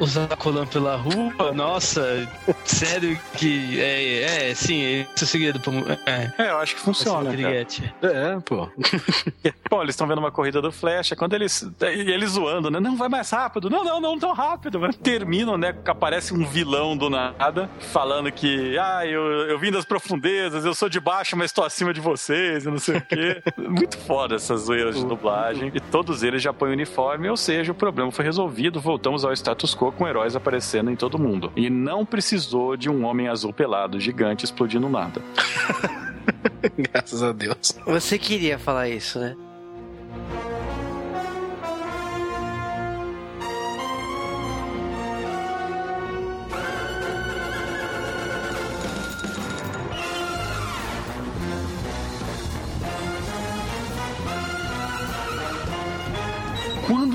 Usar colã pela rua, nossa, sério que é, é sim, esse é o segredo. É, é eu acho que funciona. É, pô. Bom, eles estão vendo uma corrida do Flash, é quando eles. Eles zoando, né? Não, vai mais rápido. Não, não, não tão rápido. Terminam, né? Aparece um vilão do nada, falando que, ah, eu, eu vim das profundezas, eu sou de baixo, mas estou acima de vocês, e não sei o quê. Muito foda essas zoeiras de dublagem. E todos eles já põem uniforme, ou seja, o problema foi resolvido. Voltamos ao status quo com heróis aparecendo em todo mundo. E não precisou de um homem azul pelado gigante explodindo nada. Graças a Deus. Você queria falar isso, né?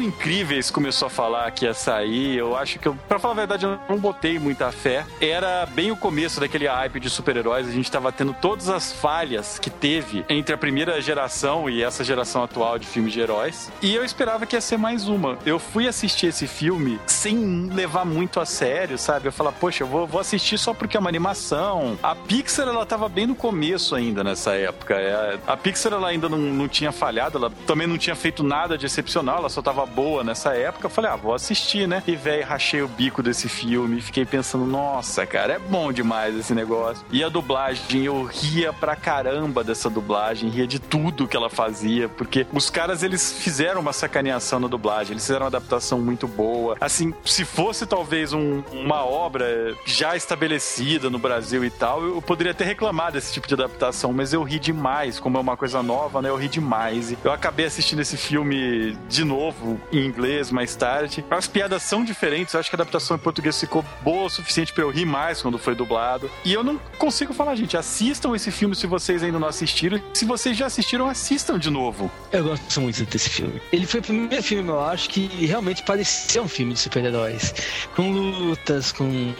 Incríveis começou a falar que ia sair, eu acho que, eu, pra falar a verdade, eu não botei muita fé. Era bem o começo daquele hype de super-heróis, a gente tava tendo todas as falhas que teve entre a primeira geração e essa geração atual de filmes de heróis. E eu esperava que ia ser mais uma. Eu fui assistir esse filme sem levar muito a sério, sabe? Eu falar, poxa, eu vou, vou assistir só porque é uma animação. A Pixar, ela tava bem no começo ainda nessa época. É, a Pixar, ela ainda não, não tinha falhado, ela também não tinha feito nada de excepcional, ela só tava boa nessa época. Eu falei, ah, vou assistir, né? E, velho, rachei o bico desse filme. Fiquei pensando, nossa, cara, é bom demais esse negócio. E a dublagem, eu ria pra caramba dessa dublagem, ria de tudo que ela fazia, porque os caras, eles fizeram uma sacaneação na dublagem, eles fizeram uma adaptação muito boa. Assim, se fosse talvez um, uma obra já estabelecida no Brasil e tal, eu poderia ter reclamado desse tipo de adaptação, mas eu ri demais, como é uma coisa nova, né? Eu ri demais. Eu acabei assistindo esse filme de novo em inglês mais tarde. As piadas são diferentes, eu acho que a adaptação em português ficou boa o suficiente para eu rir mais quando foi dublado. E eu não consigo falar, gente, assistam esse filme se vocês ainda não assistiram. Se vocês já assistiram, assistam de novo. Eu gosto muito desse filme. Ele foi o primeiro filme, eu acho, que realmente parecia um filme de super-heróis. Com lutas, com,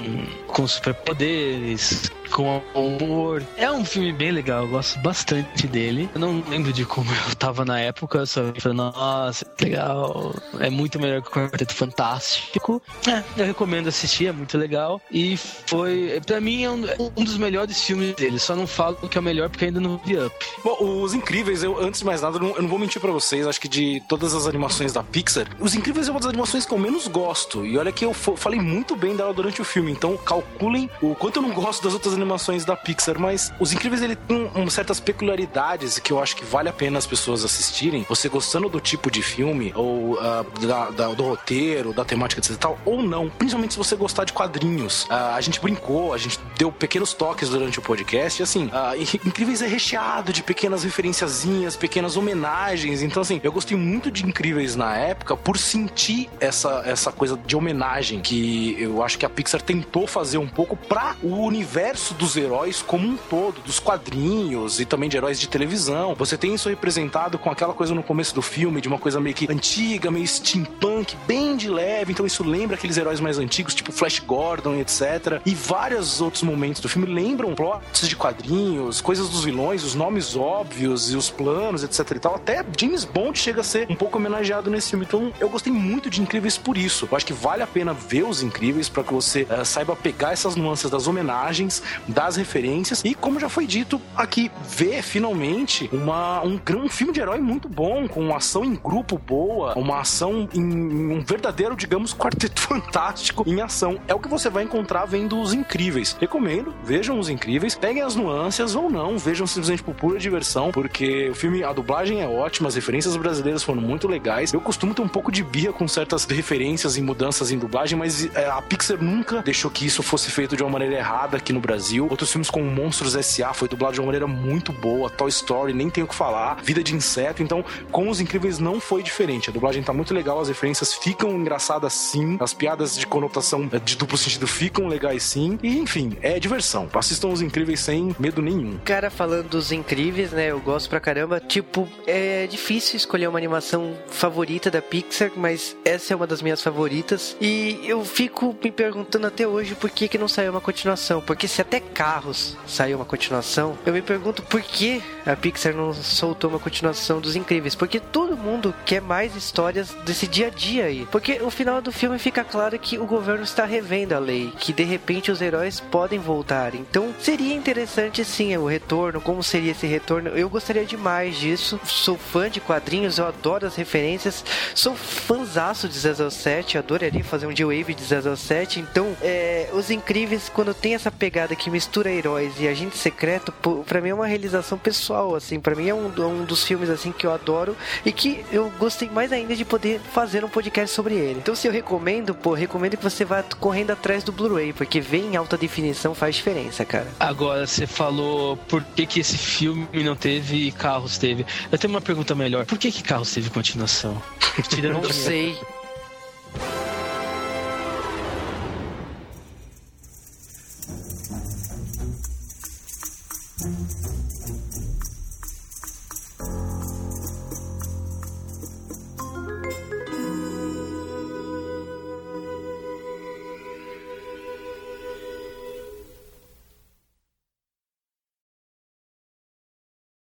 com superpoderes, com humor. É um filme bem legal, eu gosto bastante dele. Eu não lembro de como eu tava na época, só falei, nossa, legal. É muito melhor que o Quarteto Fantástico. É, eu recomendo assistir, é muito legal. E foi, pra mim, é um, um dos melhores filmes dele. Só não falo que é o melhor porque ainda não vi Up. Bom, Os Incríveis, eu, antes de mais nada, eu não, eu não vou mentir pra vocês, acho que de todas as animações da Pixar, Os Incríveis é uma das animações que eu menos gosto. E olha que eu falei muito bem dela durante o filme, então calculem o quanto eu não gosto das outras animações da Pixar, mas Os Incríveis ele tem um, certas peculiaridades que eu acho que vale a pena as pessoas assistirem. Você gostando do tipo de filme, ou uh, da, da, do roteiro, da temática, etc tal, ou não. Principalmente se você gostar de quadrinhos. Uh, a gente brincou, a gente deu pequenos toques durante o podcast, e assim, uh, Incríveis é recheado de pequenas referenciazinhas, pequenas homenagens. Então, assim, eu gostei muito de Incríveis na época por sentir essa, essa coisa de homenagem que eu acho que a Pixar tentou fazer um pouco para o universo dos heróis como um todo, dos quadrinhos e também de heróis de televisão. Você tem isso representado com aquela coisa no começo do filme, de uma coisa meio que antiga, meio steampunk, bem de leve. Então isso lembra aqueles heróis mais antigos, tipo Flash Gordon etc. E vários outros momentos do filme lembram plots de quadrinhos, coisas dos vilões, os nomes óbvios e os planos, etc e tal. Até James Bond chega a ser um pouco homenageado nesse filme. Então eu gostei muito de Incríveis por isso. Eu acho que vale a pena ver os Incríveis para que você uh, saiba pegar essas nuances das homenagens, das referências e, como já foi dito aqui, ver finalmente uma, um, um filme de herói muito bom, com uma ação em grupo boa, uma ação em, um verdadeiro, digamos, quarteto fantástico em ação. É o que você vai encontrar vendo os Incríveis. Recomendo, vejam os Incríveis, peguem as nuances ou não, vejam simplesmente por pura diversão, porque o filme, a dublagem é ótima, as referências brasileiras foram muito legais. Eu costumo ter um pouco de birra com certas referências e mudanças em dublagem, mas é, a Pixar nunca deixou que isso fosse feito de uma maneira errada aqui no Brasil. Outros filmes como Monstros S.A. foi dublado de uma maneira muito boa, Toy Story, nem tenho o que falar, Vida de Inseto, então com Os Incríveis não foi diferente. A dublagem tá muito legal, as referências ficam engraçadas sim, as piadas de conotação é, de duplo sentido ficam legais sim, e enfim, é diversão. Assistam Os Incríveis sem medo nenhum. Cara, falando dos Incríveis, né, eu gosto pra caramba, tipo, é difícil escolher uma animação favorita da Pixar, mas essa é uma das minhas favoritas, e eu fico me perguntando até hoje por que que não saiu uma continuação, porque se até Carros saiu uma continuação, eu me pergunto por que a Pixar não soltou uma continuação dos Incríveis, porque todo mundo quer mais histórias desse dia a dia aí. Porque no final do filme fica claro que o governo está revendo a lei, que de repente os heróis podem voltar. Então seria interessante sim o retorno, como seria esse retorno? Eu gostaria demais disso. Sou fã de quadrinhos, eu adoro as referências, sou fãzaço de 007, adoraria fazer um G-Wave de 007. Então, é, os Incríveis, quando tem essa pegada que mistura heróis e agente secreto, para mim é uma realização pessoal, assim, para mim é um, um dos filmes assim que eu adoro e que eu gostei mais ainda de poder fazer um podcast sobre ele. Então, se eu recomendo, pô, recomendo que você vá correndo atrás do Blu-ray, porque ver em alta definição faz diferença, cara. Agora, você falou por que, que esse filme não teve e Carros teve. Eu tenho uma pergunta melhor. Por que, que Carros teve continuação? Não sei.